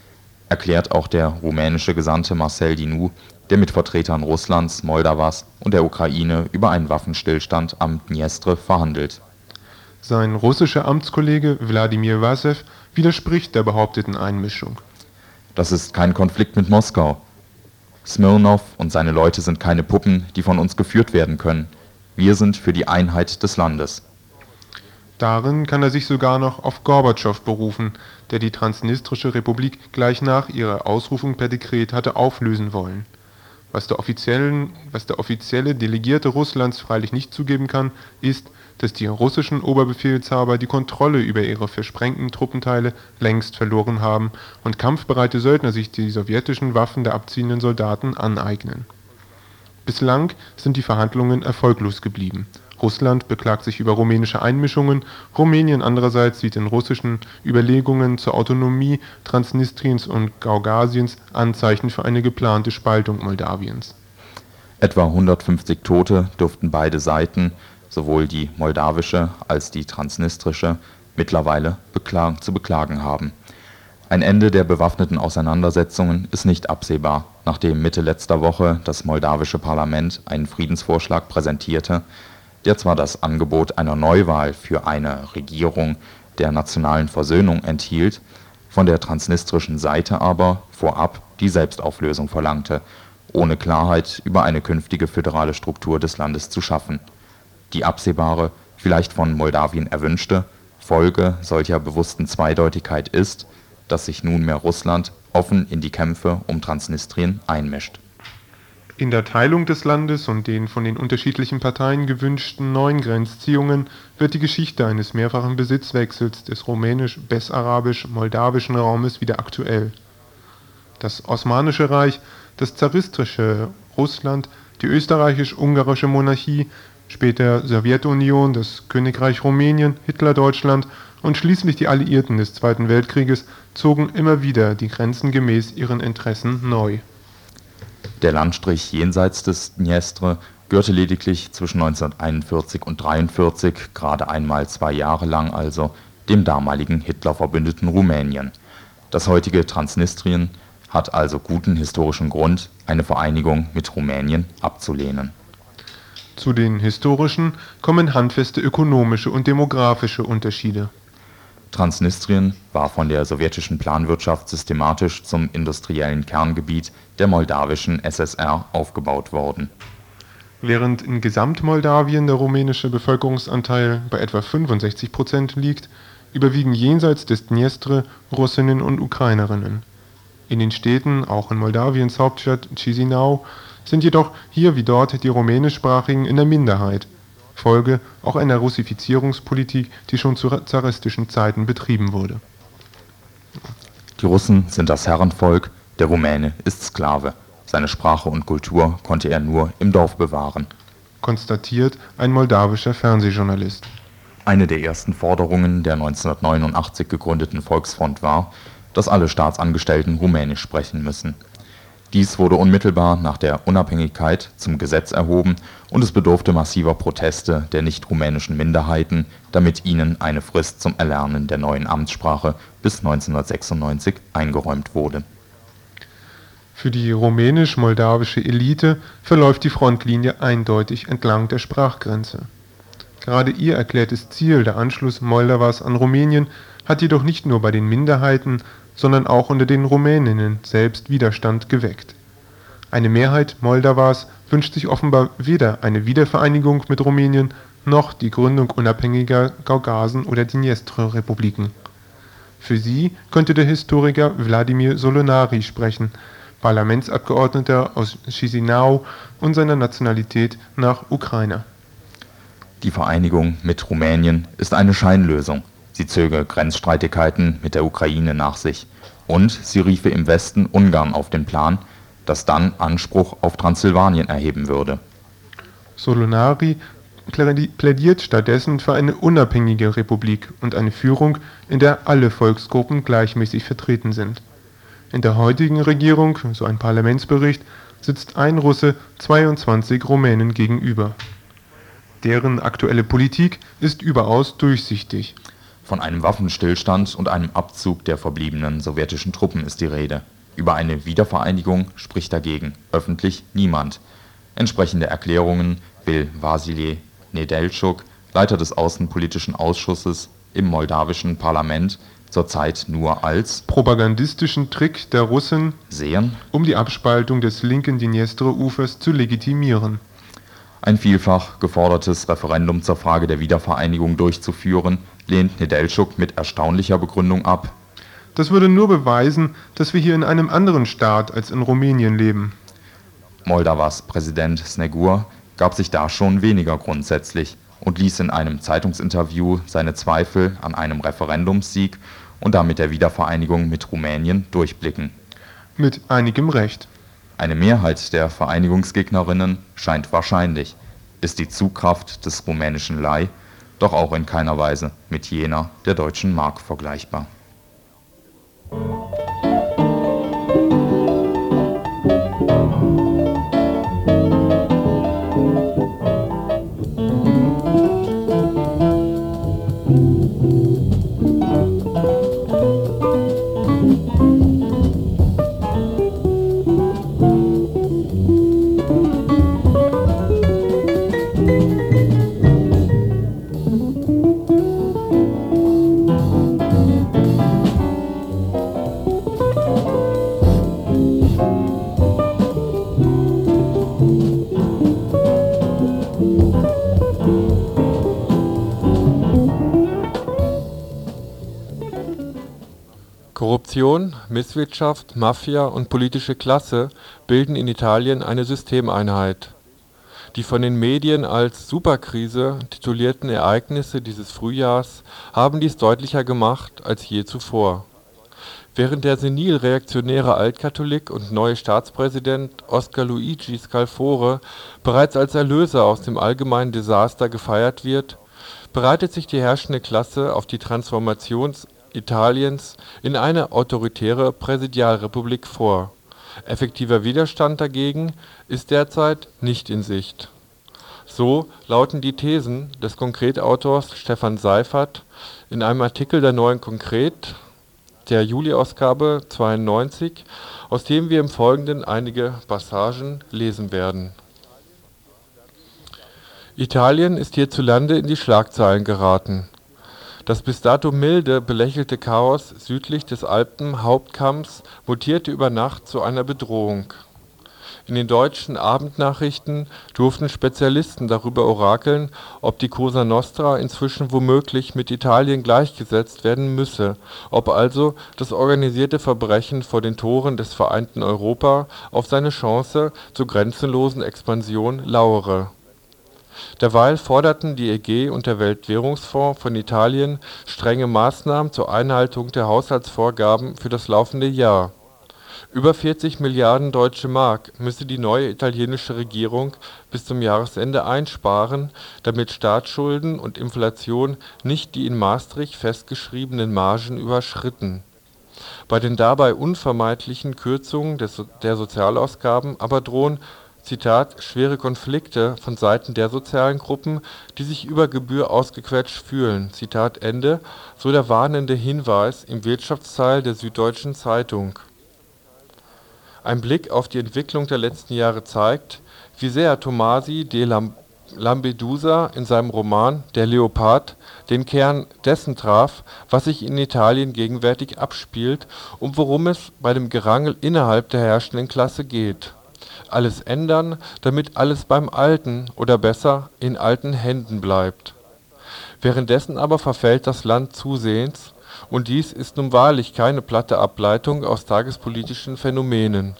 erklärt auch der rumänische Gesandte Marcel Dinu, der mit Vertretern Russlands, Moldawas und der Ukraine über einen Waffenstillstand am Dniestre verhandelt. Sein russischer Amtskollege Wladimir Wassew widerspricht der behaupteten Einmischung. Das ist kein Konflikt mit Moskau. Smirnov und seine Leute sind keine Puppen, die von uns geführt werden können. Wir sind für die Einheit des Landes. Darin kann er sich sogar noch auf Gorbatschow berufen, der die Transnistrische Republik gleich nach ihrer Ausrufung per Dekret hatte auflösen wollen. Was der, was der offizielle Delegierte Russlands freilich nicht zugeben kann, ist, dass die russischen Oberbefehlshaber die Kontrolle über ihre versprengten Truppenteile längst verloren haben und kampfbereite Söldner sich die sowjetischen Waffen der abziehenden Soldaten aneignen. Bislang sind die Verhandlungen erfolglos geblieben. Russland beklagt sich über rumänische Einmischungen, Rumänien andererseits sieht in russischen Überlegungen zur Autonomie Transnistriens und Gaugasiens Anzeichen für eine geplante Spaltung Moldawiens. Etwa 150 Tote dürften beide Seiten, sowohl die moldawische als die transnistrische, mittlerweile beklag zu beklagen haben. Ein Ende der bewaffneten Auseinandersetzungen ist nicht absehbar, nachdem Mitte letzter Woche das moldawische Parlament einen Friedensvorschlag präsentierte, der zwar das Angebot einer Neuwahl für eine Regierung der nationalen Versöhnung enthielt, von der transnistrischen Seite aber vorab die Selbstauflösung verlangte, ohne Klarheit über eine künftige föderale Struktur des Landes zu schaffen. Die absehbare, vielleicht von Moldawien erwünschte, Folge solcher bewussten Zweideutigkeit ist, dass sich nunmehr Russland offen in die Kämpfe um Transnistrien einmischt in der Teilung des Landes und den von den unterschiedlichen Parteien gewünschten neuen Grenzziehungen wird die Geschichte eines mehrfachen Besitzwechsels des rumänisch-bessarabisch-moldawischen Raumes wieder aktuell. Das Osmanische Reich, das zaristische Russland, die österreichisch-ungarische Monarchie, später Sowjetunion, das Königreich Rumänien, Hitlerdeutschland und schließlich die Alliierten des Zweiten Weltkrieges zogen immer wieder die Grenzen gemäß ihren Interessen neu der Landstrich jenseits des Dniestre gehörte lediglich zwischen 1941 und 1943, gerade einmal zwei Jahre lang also, dem damaligen Hitler-Verbündeten Rumänien. Das heutige Transnistrien hat also guten historischen Grund, eine Vereinigung mit Rumänien abzulehnen. Zu den historischen kommen handfeste ökonomische und demografische Unterschiede Transnistrien war von der sowjetischen Planwirtschaft systematisch zum industriellen Kerngebiet der moldawischen SSR aufgebaut worden. Während in Gesamtmoldawien der rumänische Bevölkerungsanteil bei etwa 65 Prozent liegt, überwiegen jenseits des Dniestre Russinnen und Ukrainerinnen. In den Städten, auch in Moldawiens Hauptstadt Chisinau, sind jedoch hier wie dort die Rumänischsprachigen in der Minderheit Folge auch einer Russifizierungspolitik, die schon zu zaristischen Zeiten betrieben wurde. Die Russen sind das Herrenvolk, der Rumäne ist Sklave. Seine Sprache und Kultur konnte er nur im Dorf bewahren. Konstatiert ein moldawischer Fernsehjournalist. Eine der ersten Forderungen der 1989 gegründeten Volksfront war, dass alle Staatsangestellten Rumänisch sprechen müssen dies wurde unmittelbar nach der Unabhängigkeit zum Gesetz erhoben und es bedurfte massiver Proteste der nicht-rumänischen Minderheiten, damit ihnen eine Frist zum Erlernen der neuen Amtssprache bis 1996 eingeräumt wurde. Für die rumänisch-moldawische Elite verläuft die Frontlinie eindeutig entlang der Sprachgrenze. Gerade ihr erklärtes Ziel, der Anschluss Moldawas an Rumänien, hat jedoch nicht nur bei den Minderheiten sondern auch unter den Rumäninnen selbst Widerstand geweckt. Eine Mehrheit Moldawas wünscht sich offenbar weder eine Wiedervereinigung mit Rumänien noch die Gründung unabhängiger Gaugasen oder Dniestr-Republiken. Für sie könnte der Historiker Wladimir Solonari sprechen, Parlamentsabgeordneter aus Chisinau und seiner Nationalität nach Ukrainer. Die Vereinigung mit Rumänien ist eine Scheinlösung sie zöge Grenzstreitigkeiten mit der Ukraine nach sich, und sie riefe im Westen Ungarn auf den Plan, das dann Anspruch auf Transsilvanien erheben würde. Solonari plädiert stattdessen für eine unabhängige Republik und eine Führung, in der alle Volksgruppen gleichmäßig vertreten sind. In der heutigen Regierung, so ein Parlamentsbericht, sitzt ein Russe 22 Rumänen gegenüber. Deren aktuelle Politik ist überaus durchsichtig von einem Waffenstillstand und einem Abzug der verbliebenen sowjetischen Truppen ist die Rede. Über eine Wiedervereinigung spricht dagegen öffentlich niemand. Entsprechende Erklärungen will Wasilij Nedelchuk, Leiter des Außenpolitischen Ausschusses im moldawischen Parlament, zurzeit nur als propagandistischen Trick der Russen sehen, um die Abspaltung des linken Dniester-Ufers zu legitimieren. Ein vielfach gefordertes Referendum zur Frage der Wiedervereinigung durchzuführen, lehnt Nedelchuk mit erstaunlicher Begründung ab. Das würde nur beweisen, dass wir hier in einem anderen Staat als in Rumänien leben. Moldauas Präsident Snegur gab sich da schon weniger grundsätzlich und ließ in einem Zeitungsinterview seine Zweifel an einem Referendumssieg und damit der Wiedervereinigung mit Rumänien durchblicken. Mit einigem Recht. Eine Mehrheit der Vereinigungsgegnerinnen scheint wahrscheinlich, ist die Zugkraft des rumänischen Lei doch auch in keiner Weise mit jener der deutschen Mark vergleichbar. Korruption, Misswirtschaft, Mafia und politische Klasse bilden in Italien eine Systemeinheit. Die von den Medien als „ Superkrise “titulierten Ereignisse dieses Frühjahrs haben dies deutlicher gemacht als je zuvor. Während der senil-reaktionäre Altkatholik und neue Staatspräsident Oscar Luigi Scalfore bereits als Erlöser aus dem allgemeinen Desaster gefeiert wird, bereitet sich die herrschende Klasse auf die Transformation Italiens in eine autoritäre Präsidialrepublik vor. Effektiver Widerstand dagegen ist derzeit nicht in Sicht. So lauten die Thesen des Konkretautors Stefan Seiffert in einem Artikel der Neuen Konkret der Juliausgabe 92, aus dem wir im Folgenden einige Passagen lesen werden. Italien ist hierzulande in die Schlagzeilen geraten das bis dato milde belächelte Chaos südlich des Alpenhauptkamms mutierte über Nacht zu einer Bedrohung. In den deutschen Abendnachrichten durften Spezialisten darüber orakeln, ob die Cosa Nostra inzwischen womöglich mit Italien gleichgesetzt werden müsse, ob also das organisierte Verbrechen vor den Toren des vereinten Europa auf seine Chance zur grenzenlosen Expansion lauere Derweil forderten die EG und der Weltwährungsfonds von Italien strenge Maßnahmen zur Einhaltung der Haushaltsvorgaben für das laufende Jahr. Über 40 Milliarden Deutsche Mark müsse die neue italienische Regierung bis zum Jahresende einsparen, damit Staatsschulden und Inflation nicht die in Maastricht festgeschriebenen Margen überschritten. Bei den dabei unvermeidlichen Kürzungen der Sozialausgaben aber drohen Zitat, „ schwere Konflikte von Seiten der sozialen Gruppen, die sich über Gebühr ausgequetscht fühlen. “Zitat Ende, so der warnende Hinweis im Wirtschaftsteil der Süddeutschen Zeitung. Ein Blick auf die Entwicklung der letzten Jahre zeigt, wie sehr Tomasi de Lampedusa in seinem Roman Der Leopard den Kern dessen traf, was sich in Italien gegenwärtig abspielt und worum es bei dem Gerangel innerhalb der herrschenden Klasse geht alles ändern, damit alles beim Alten oder besser in alten Händen bleibt. Währenddessen aber verfällt das Land zusehends, und dies ist nun wahrlich keine platte Ableitung aus tagespolitischen Phänomenen.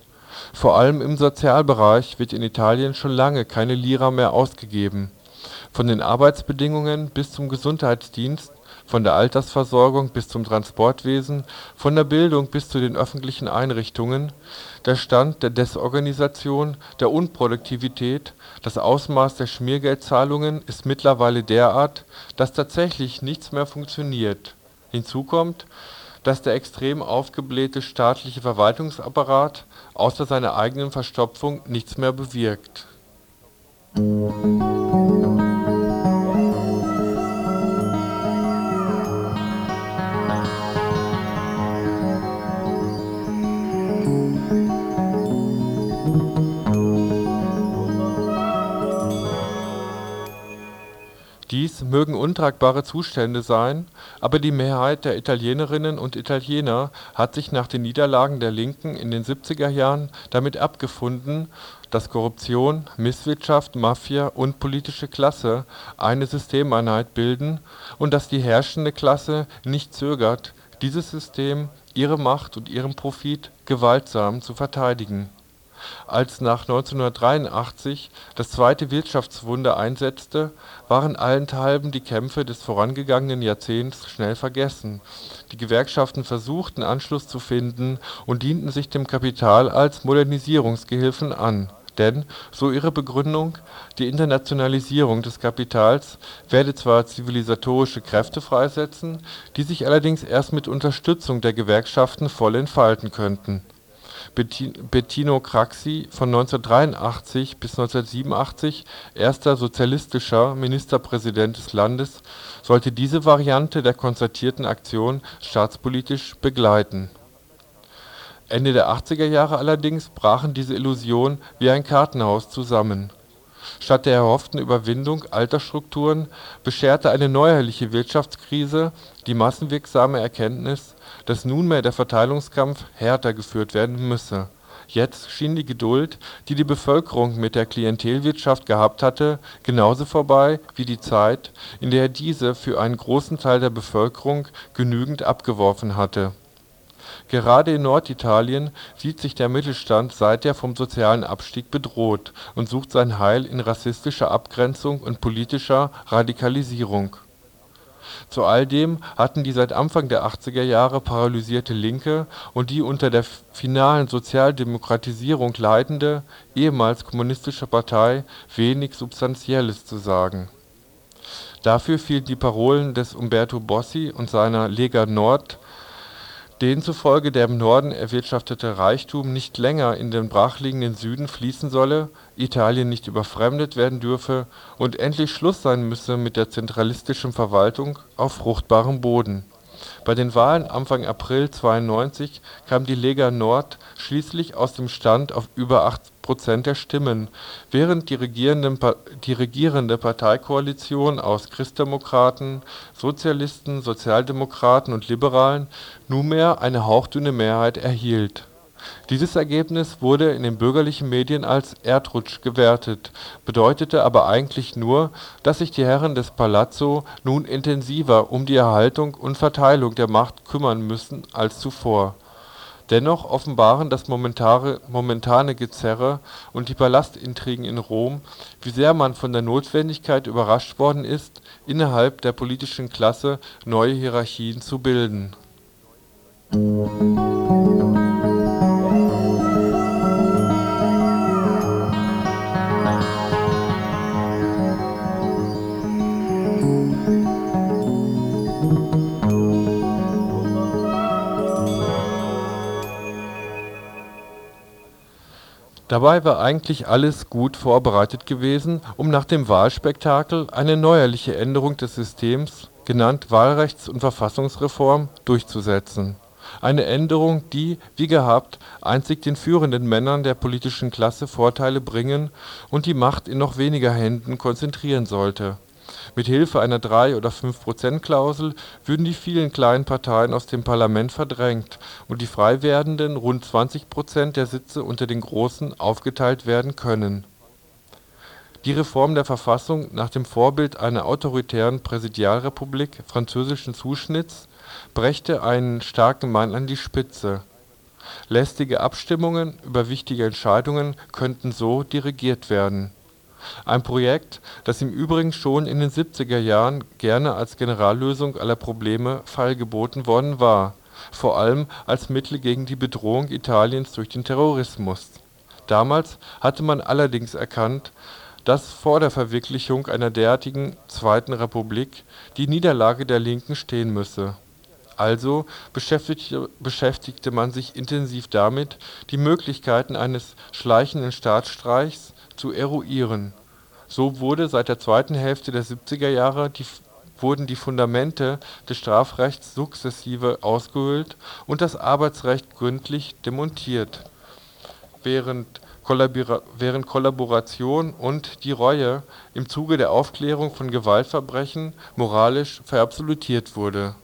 Vor allem im Sozialbereich wird in Italien schon lange keine Lira mehr ausgegeben. Von den Arbeitsbedingungen bis zum Gesundheitsdienst von der Altersversorgung bis zum Transportwesen, von der Bildung bis zu den öffentlichen Einrichtungen, der Stand der Desorganisation, der Unproduktivität, das Ausmaß der Schmiergeldzahlungen ist mittlerweile derart, dass tatsächlich nichts mehr funktioniert. Hinzu kommt, dass der extrem aufgeblähte staatliche Verwaltungsapparat außer seiner eigenen Verstopfung nichts mehr bewirkt Dies mögen untragbare Zustände sein, aber die Mehrheit der Italienerinnen und Italiener hat sich nach den Niederlagen der Linken in den 70er Jahren damit abgefunden, dass Korruption, Misswirtschaft, Mafia und politische Klasse eine Systemeinheit bilden und dass die herrschende Klasse nicht zögert, dieses System, ihre Macht und ihren Profit gewaltsam zu verteidigen Als nach 1983 das zweite Wirtschaftswunder einsetzte, waren allenthalben die Kämpfe des vorangegangenen Jahrzehnts schnell vergessen, die Gewerkschaften versuchten Anschluss zu finden und dienten sich dem Kapital als Modernisierungsgehilfen an. Denn, so ihre Begründung, die Internationalisierung des Kapitals werde zwar zivilisatorische Kräfte freisetzen, die sich allerdings erst mit Unterstützung der Gewerkschaften voll entfalten könnten. Bettino Craxi von 1983 bis 1987 erster sozialistischer Ministerpräsident des Landes, sollte diese Variante der konzertierten Aktion staatspolitisch begleiten. Ende der 80er Jahre allerdings brachen diese Illusionen wie ein Kartenhaus zusammen. Statt der erhofften Überwindung alter Strukturen bescherte eine neuerliche Wirtschaftskrise die massenwirksame Erkenntnis, dass nunmehr der Verteilungskampf härter geführt werden müsse. Jetzt schien die Geduld, die die Bevölkerung mit der Klientelwirtschaft gehabt hatte, genauso vorbei wie die Zeit, in der diese für einen großen Teil der Bevölkerung genügend abgeworfen hatte. Gerade in Norditalien sieht sich der Mittelstand seither vom sozialen Abstieg bedroht und sucht sein Heil in rassistischer Abgrenzung und politischer Radikalisierung zu all dem hatten die seit Anfang der 80er Jahre paralysierte Linke und die unter der finalen Sozialdemokratisierung leidende, ehemals kommunistische Partei wenig Substanzielles zu sagen. Dafür fielen die Parolen des Umberto Bossi und seiner Lega Nord denen zufolge der im Norden erwirtschaftete Reichtum nicht länger in den brachliegenden Süden fließen solle, Italien nicht überfremdet werden dürfe und endlich Schluss sein müsse mit der zentralistischen Verwaltung auf fruchtbarem Boden. Bei den Wahlen Anfang April 1992 kam die Lega Nord schließlich aus dem Stand auf über 8 Prozent der Stimmen, während die regierende Parteikoalition aus Christdemokraten, Sozialisten, Sozialdemokraten und Liberalen nunmehr eine hauchdünne Mehrheit erhielt. Dieses Ergebnis wurde in den bürgerlichen Medien als „ Erdrutsch “gewertet, bedeutete aber eigentlich nur, dass sich die Herren des Palazzo nun intensiver um die Erhaltung und Verteilung der Macht kümmern müssen als zuvor Dennoch offenbaren das momentane Gezerre und die Palastintrigen in Rom, wie sehr man von der Notwendigkeit überrascht worden ist, innerhalb der politischen Klasse neue Hierarchien zu bilden Dabei war eigentlich alles gut vorbereitet gewesen, um nach dem Wahlspektakel eine neuerliche Änderung des Systems, genannt Wahlrechts und Verfassungsreform, durchzusetzen. Eine Änderung, die, wie gehabt, einzig den führenden Männern der politischen Klasse Vorteile bringen und die Macht in noch weniger Händen konzentrieren sollte mit Hilfe einer 3 oder 5%-Klausel würden die vielen kleinen Parteien aus dem Parlament verdrängt und die frei werdenden rund 20% der Sitze unter den großen aufgeteilt werden können. Die Reform der Verfassung nach dem Vorbild einer autoritären Präsidialrepublik französischen Zuschnitts brächte einen starken Mann an die Spitze. Lästige Abstimmungen über wichtige Entscheidungen könnten so dirigiert werden ein Projekt, das im Übrigen schon in den 70er Jahren gerne als Generallösung aller Probleme feilgeboten worden war, vor allem als Mittel gegen die Bedrohung Italiens durch den Terrorismus. Damals hatte man allerdings erkannt, dass vor der Verwirklichung einer derartigen „ Zweiten Republik “die Niederlage der Linken stehen müsse. Also beschäftigte man sich intensiv damit, die Möglichkeiten eines schleichenden Staatsstreichs zu eruieren. So wurde seit der zweiten Hälfte der 70er Jahre wurden die Fundamente des Strafrechts sukzessive ausgehöhlt und das Arbeitsrecht gründlich demontiert, während Kollaboration und die Reue im Zuge der Aufklärung von Gewaltverbrechen moralisch verabsolutiert wurde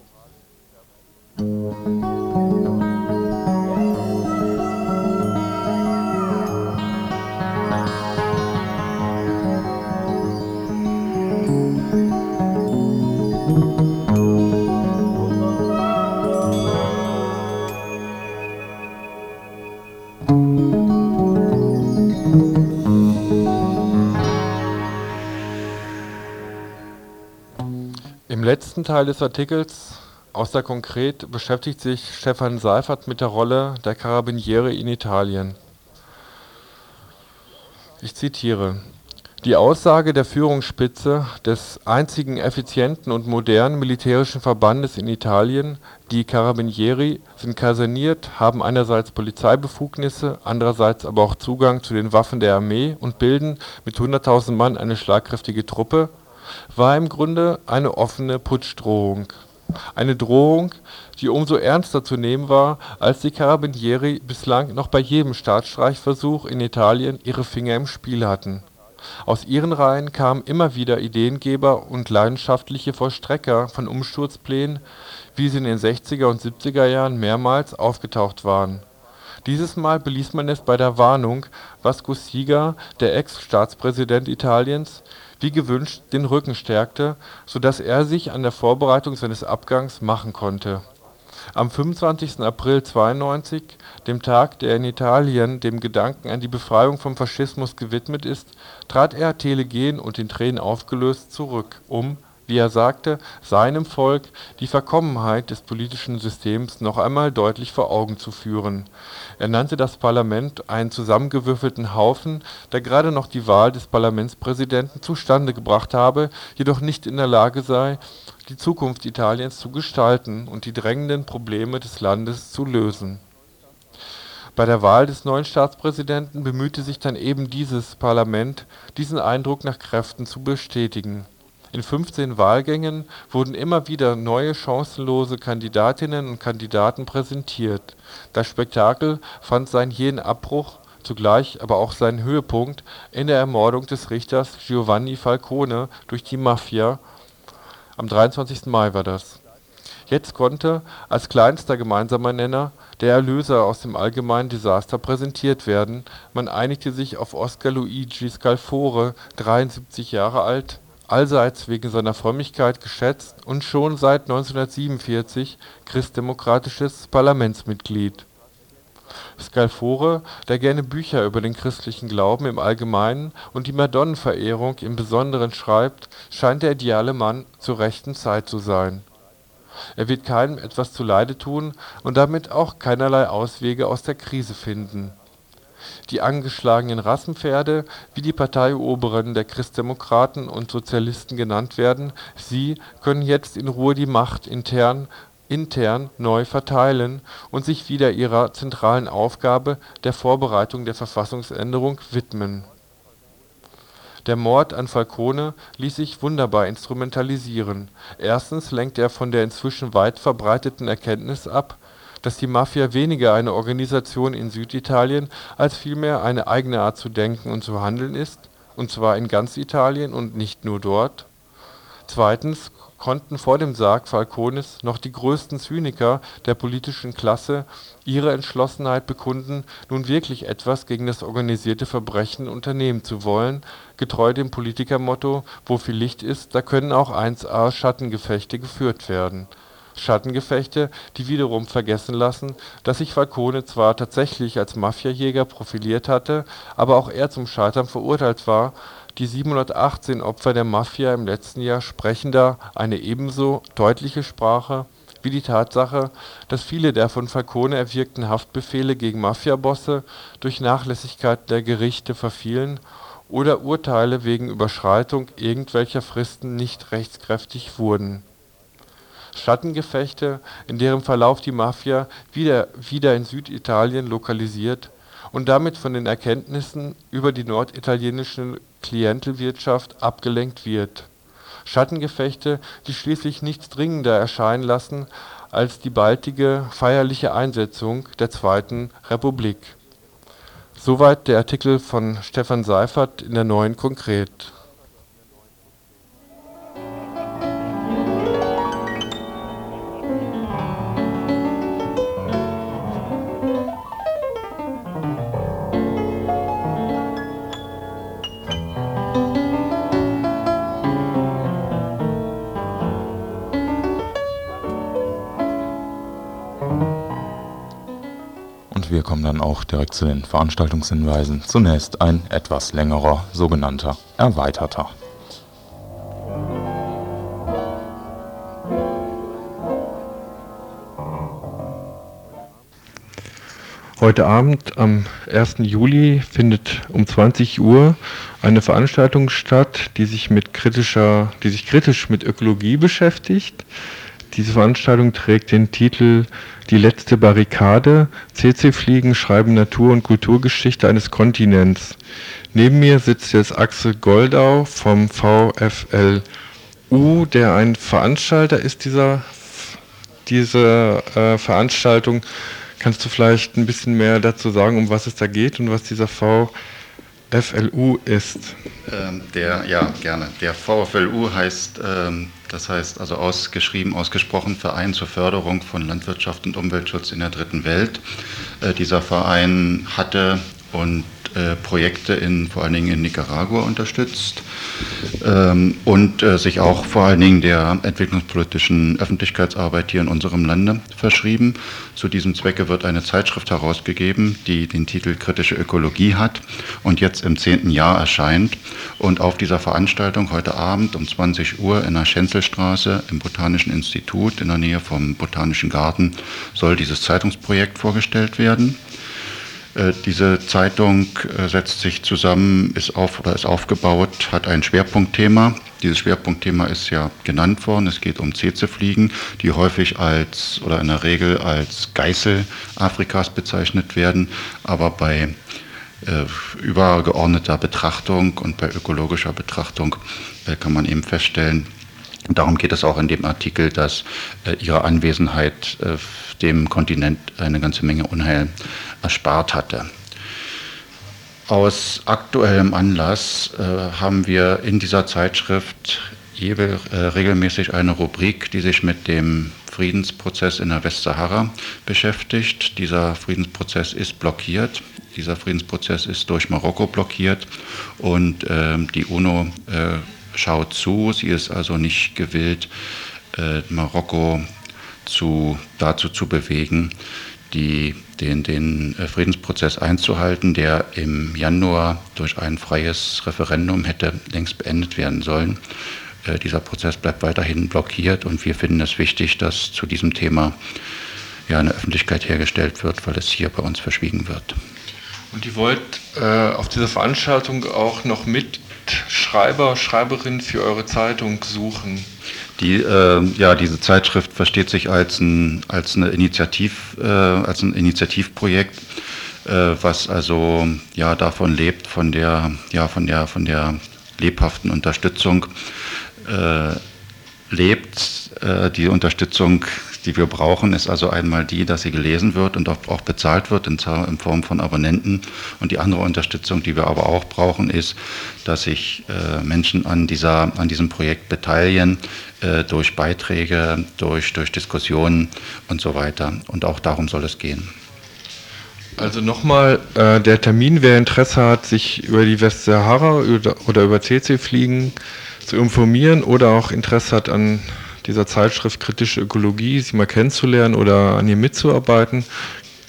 letzten Teil des Artikels aus der Konkret beschäftigt sich Stefan Seifert mit der Rolle der Carabinieri in Italien. Ich zitiere die Aussage der Führungsspitze des einzigen effizienten und modernen militärischen Verbandes in Italien, die Carabinieri sind kaserniert, haben einerseits Polizeibefugnisse, andererseits aber auch Zugang zu den Waffen der Armee und bilden mit 100.000 Mann eine schlagkräftige Truppe, war im Grunde eine offene Putschdrohung. Eine Drohung, die umso ernster zu nehmen war, als die Carabinieri bislang noch bei jedem Staatsstreichversuch in Italien ihre Finger im Spiel hatten aus ihren Reihen kamen immer wieder Ideengeber und leidenschaftliche Vollstrecker von Umsturzplänen, wie sie in den 60er und 70er Jahren mehrmals aufgetaucht waren. Dieses Mal beließ man es bei der Warnung, was Cossiga, der Ex-Staatspräsident Italiens, wie gewünscht den Rücken stärkte, so dass er sich an der Vorbereitung seines Abgangs machen konnte am 25. April 92, dem Tag, der in Italien dem Gedanken an die Befreiung vom Faschismus gewidmet ist, trat er telegen und in Tränen aufgelöst zurück, um, wie er sagte, seinem Volk die Verkommenheit des politischen Systems noch einmal deutlich vor Augen zu führen. Er nannte das Parlament einen zusammengewürfelten Haufen, der gerade noch die Wahl des Parlamentspräsidenten zustande gebracht habe, jedoch nicht in der Lage sei die Zukunft Italiens zu gestalten und die drängenden Probleme des Landes zu lösen. Bei der Wahl des neuen Staatspräsidenten bemühte sich dann eben dieses Parlament, diesen Eindruck nach Kräften zu bestätigen. In 15 Wahlgängen wurden immer wieder neue chancenlose Kandidatinnen und Kandidaten präsentiert. Das Spektakel fand seinen jähen Abbruch, zugleich aber auch seinen Höhepunkt in der Ermordung des Richters Giovanni Falcone durch die Mafia am 23. Mai war das. Jetzt konnte als kleinster gemeinsamer Nenner der Erlöser aus dem allgemeinen Desaster präsentiert werden, man einigte sich auf Oscar Luigi Scalfore, 73 Jahre alt, allseits wegen seiner Frömmigkeit geschätzt und schon seit 1947 christdemokratisches Parlamentsmitglied Scalfore, der gerne Bücher über den christlichen Glauben im Allgemeinen und die Madonnenverehrung im Besonderen schreibt, scheint der ideale Mann zur rechten Zeit zu sein. Er wird keinem etwas zuleide tun und damit auch keinerlei Auswege aus der Krise finden. Die angeschlagenen Rassenpferde, wie die Parteioberen der Christdemokraten und Sozialisten genannt werden, sie können jetzt in Ruhe die Macht intern intern neu verteilen und sich wieder ihrer zentralen Aufgabe der Vorbereitung der Verfassungsänderung widmen. Der Mord an Falcone ließ sich wunderbar instrumentalisieren. Erstens lenkt er von der inzwischen weit verbreiteten Erkenntnis ab, dass die Mafia weniger eine Organisation in Süditalien als vielmehr eine eigene Art zu denken und zu handeln ist, und zwar in ganz Italien und nicht nur dort. Zweitens konnten vor dem Sarg Falcones noch die größten Zyniker der politischen Klasse ihre Entschlossenheit bekunden, nun wirklich etwas gegen das organisierte Verbrechen unternehmen zu wollen, getreu dem Politikermotto „ Wo viel Licht ist, da können auch 1A Schattengefechte geführt werden “Schattengefechte, die wiederum vergessen lassen, dass sich Falcone zwar tatsächlich als Mafiajäger profiliert hatte, aber auch er zum Scheitern verurteilt war die 718 Opfer der Mafia im letzten Jahr sprechen da eine ebenso deutliche Sprache wie die Tatsache, dass viele der von Falcone erwirkten Haftbefehle gegen Mafiabosse durch Nachlässigkeit der Gerichte verfielen oder Urteile wegen Überschreitung irgendwelcher Fristen nicht rechtskräftig wurden. Schattengefechte, in deren Verlauf die Mafia wieder in Süditalien lokalisiert und damit von den Erkenntnissen über die norditalienische Klientelwirtschaft abgelenkt wird. Schattengefechte, die schließlich nichts dringender erscheinen lassen als die baldige feierliche Einsetzung der Zweiten Republik. Soweit der Artikel von Stefan Seifert in der Neuen Konkret dann auch direkt zu den Veranstaltungshinweisen. Zunächst ein etwas längerer, sogenannter erweiterter. Heute Abend am 1. Juli findet um 20 Uhr eine Veranstaltung statt, die sich mit kritischer, die sich kritisch mit Ökologie beschäftigt. Diese Veranstaltung trägt den Titel Die letzte Barrikade. CC-Fliegen schreiben Natur- und Kulturgeschichte eines Kontinents. Neben mir sitzt jetzt Axel Goldau vom VfLU, der ein Veranstalter ist dieser, dieser äh, Veranstaltung. Kannst du vielleicht ein bisschen mehr dazu sagen, um was es da geht und was dieser VFLU ist? Ähm, der, ja, gerne. Der VFLU heißt, ähm, das heißt also ausgeschrieben, ausgesprochen Verein zur Förderung von Landwirtschaft und Umweltschutz in der dritten Welt. Äh, dieser Verein hatte und äh, Projekte in, vor allen Dingen in Nicaragua unterstützt ähm, und äh, sich auch vor allen Dingen der entwicklungspolitischen Öffentlichkeitsarbeit hier in unserem Lande verschrieben. Zu diesem Zwecke wird eine Zeitschrift herausgegeben, die den Titel Kritische Ökologie hat und jetzt im zehnten Jahr erscheint. Und auf dieser Veranstaltung heute Abend um 20 Uhr in der Schenzelstraße im Botanischen Institut in der Nähe vom Botanischen Garten soll dieses Zeitungsprojekt vorgestellt werden. Äh, diese Zeitung äh, setzt sich zusammen, ist auf oder ist aufgebaut, hat ein Schwerpunktthema. Dieses Schwerpunktthema ist ja genannt worden. Es geht um Zezefliegen, die häufig als oder in der Regel als Geißel Afrikas bezeichnet werden, aber bei äh, übergeordneter Betrachtung und bei ökologischer Betrachtung äh, kann man eben feststellen, Darum geht es auch in dem Artikel, dass äh, ihre Anwesenheit äh, dem Kontinent eine ganze Menge Unheil erspart hatte. Aus aktuellem Anlass äh, haben wir in dieser Zeitschrift jebel, äh, regelmäßig eine Rubrik, die sich mit dem Friedensprozess in der Westsahara beschäftigt. Dieser Friedensprozess ist blockiert. Dieser Friedensprozess ist durch Marokko blockiert und äh, die UNO äh, schaut zu. Sie ist also nicht gewillt, äh, Marokko zu, dazu zu bewegen, die, den, den äh, Friedensprozess einzuhalten, der im Januar durch ein freies Referendum hätte längst beendet werden sollen. Äh, dieser Prozess bleibt weiterhin blockiert und wir finden es wichtig, dass zu diesem Thema ja, eine Öffentlichkeit hergestellt wird, weil es hier bei uns verschwiegen wird. Und ihr wollt äh, auf dieser Veranstaltung auch noch Mitschreiber, Schreiberinnen für eure Zeitung suchen. Die, äh, ja, diese Zeitschrift versteht sich als ein, als eine Initiativ, äh, als ein Initiativprojekt, äh, was also ja davon lebt, von der, ja, von der, von der lebhaften Unterstützung äh, lebt. Äh, die Unterstützung die wir brauchen, ist also einmal die, dass sie gelesen wird und auch bezahlt wird in, Form von Abonnenten. Und die andere Unterstützung, die wir aber auch brauchen, ist, dass sich äh, Menschen an, dieser, an diesem Projekt beteiligen, äh, durch Beiträge, durch, durch Diskussionen und so weiter. Und auch darum soll es gehen. Also nochmal, äh, der Termin, wer Interesse hat, sich über die Westsahara oder über CC-Fliegen zu informieren oder auch Interesse hat an dieser Zeitschrift Kritische Ökologie, sie mal kennenzulernen oder an ihr mitzuarbeiten,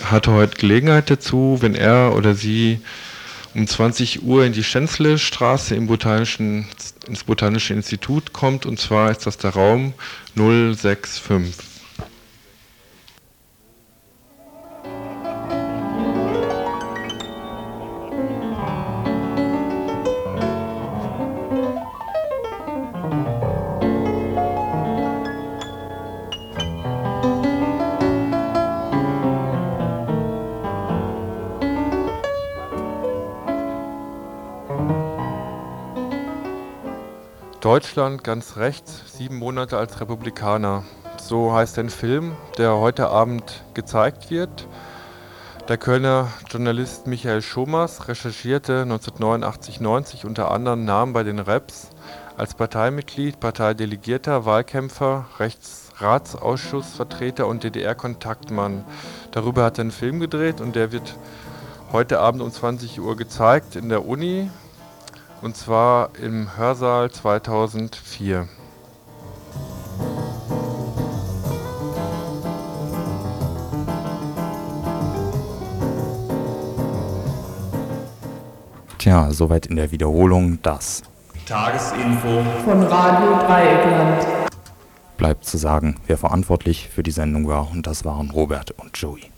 hatte heute Gelegenheit dazu, wenn er oder sie um 20 Uhr in die Schenzle-Straße im Botanischen, ins Botanische Institut kommt. Und zwar ist das der Raum 065. Deutschland ganz rechts, sieben Monate als Republikaner. So heißt ein Film, der heute Abend gezeigt wird. Der Kölner Journalist Michael Schomers recherchierte 1989-90 unter anderem Namen bei den Reps als Parteimitglied, Parteidelegierter, Wahlkämpfer, Rechtsratsausschussvertreter und DDR-Kontaktmann. Darüber hat er einen Film gedreht und der wird heute Abend um 20 Uhr gezeigt in der Uni und zwar im Hörsaal 2004. Tja, soweit in der Wiederholung das Tagesinfo von Radio Dreieckland. Bleibt zu sagen, wer verantwortlich für die Sendung war und das waren Robert und Joey.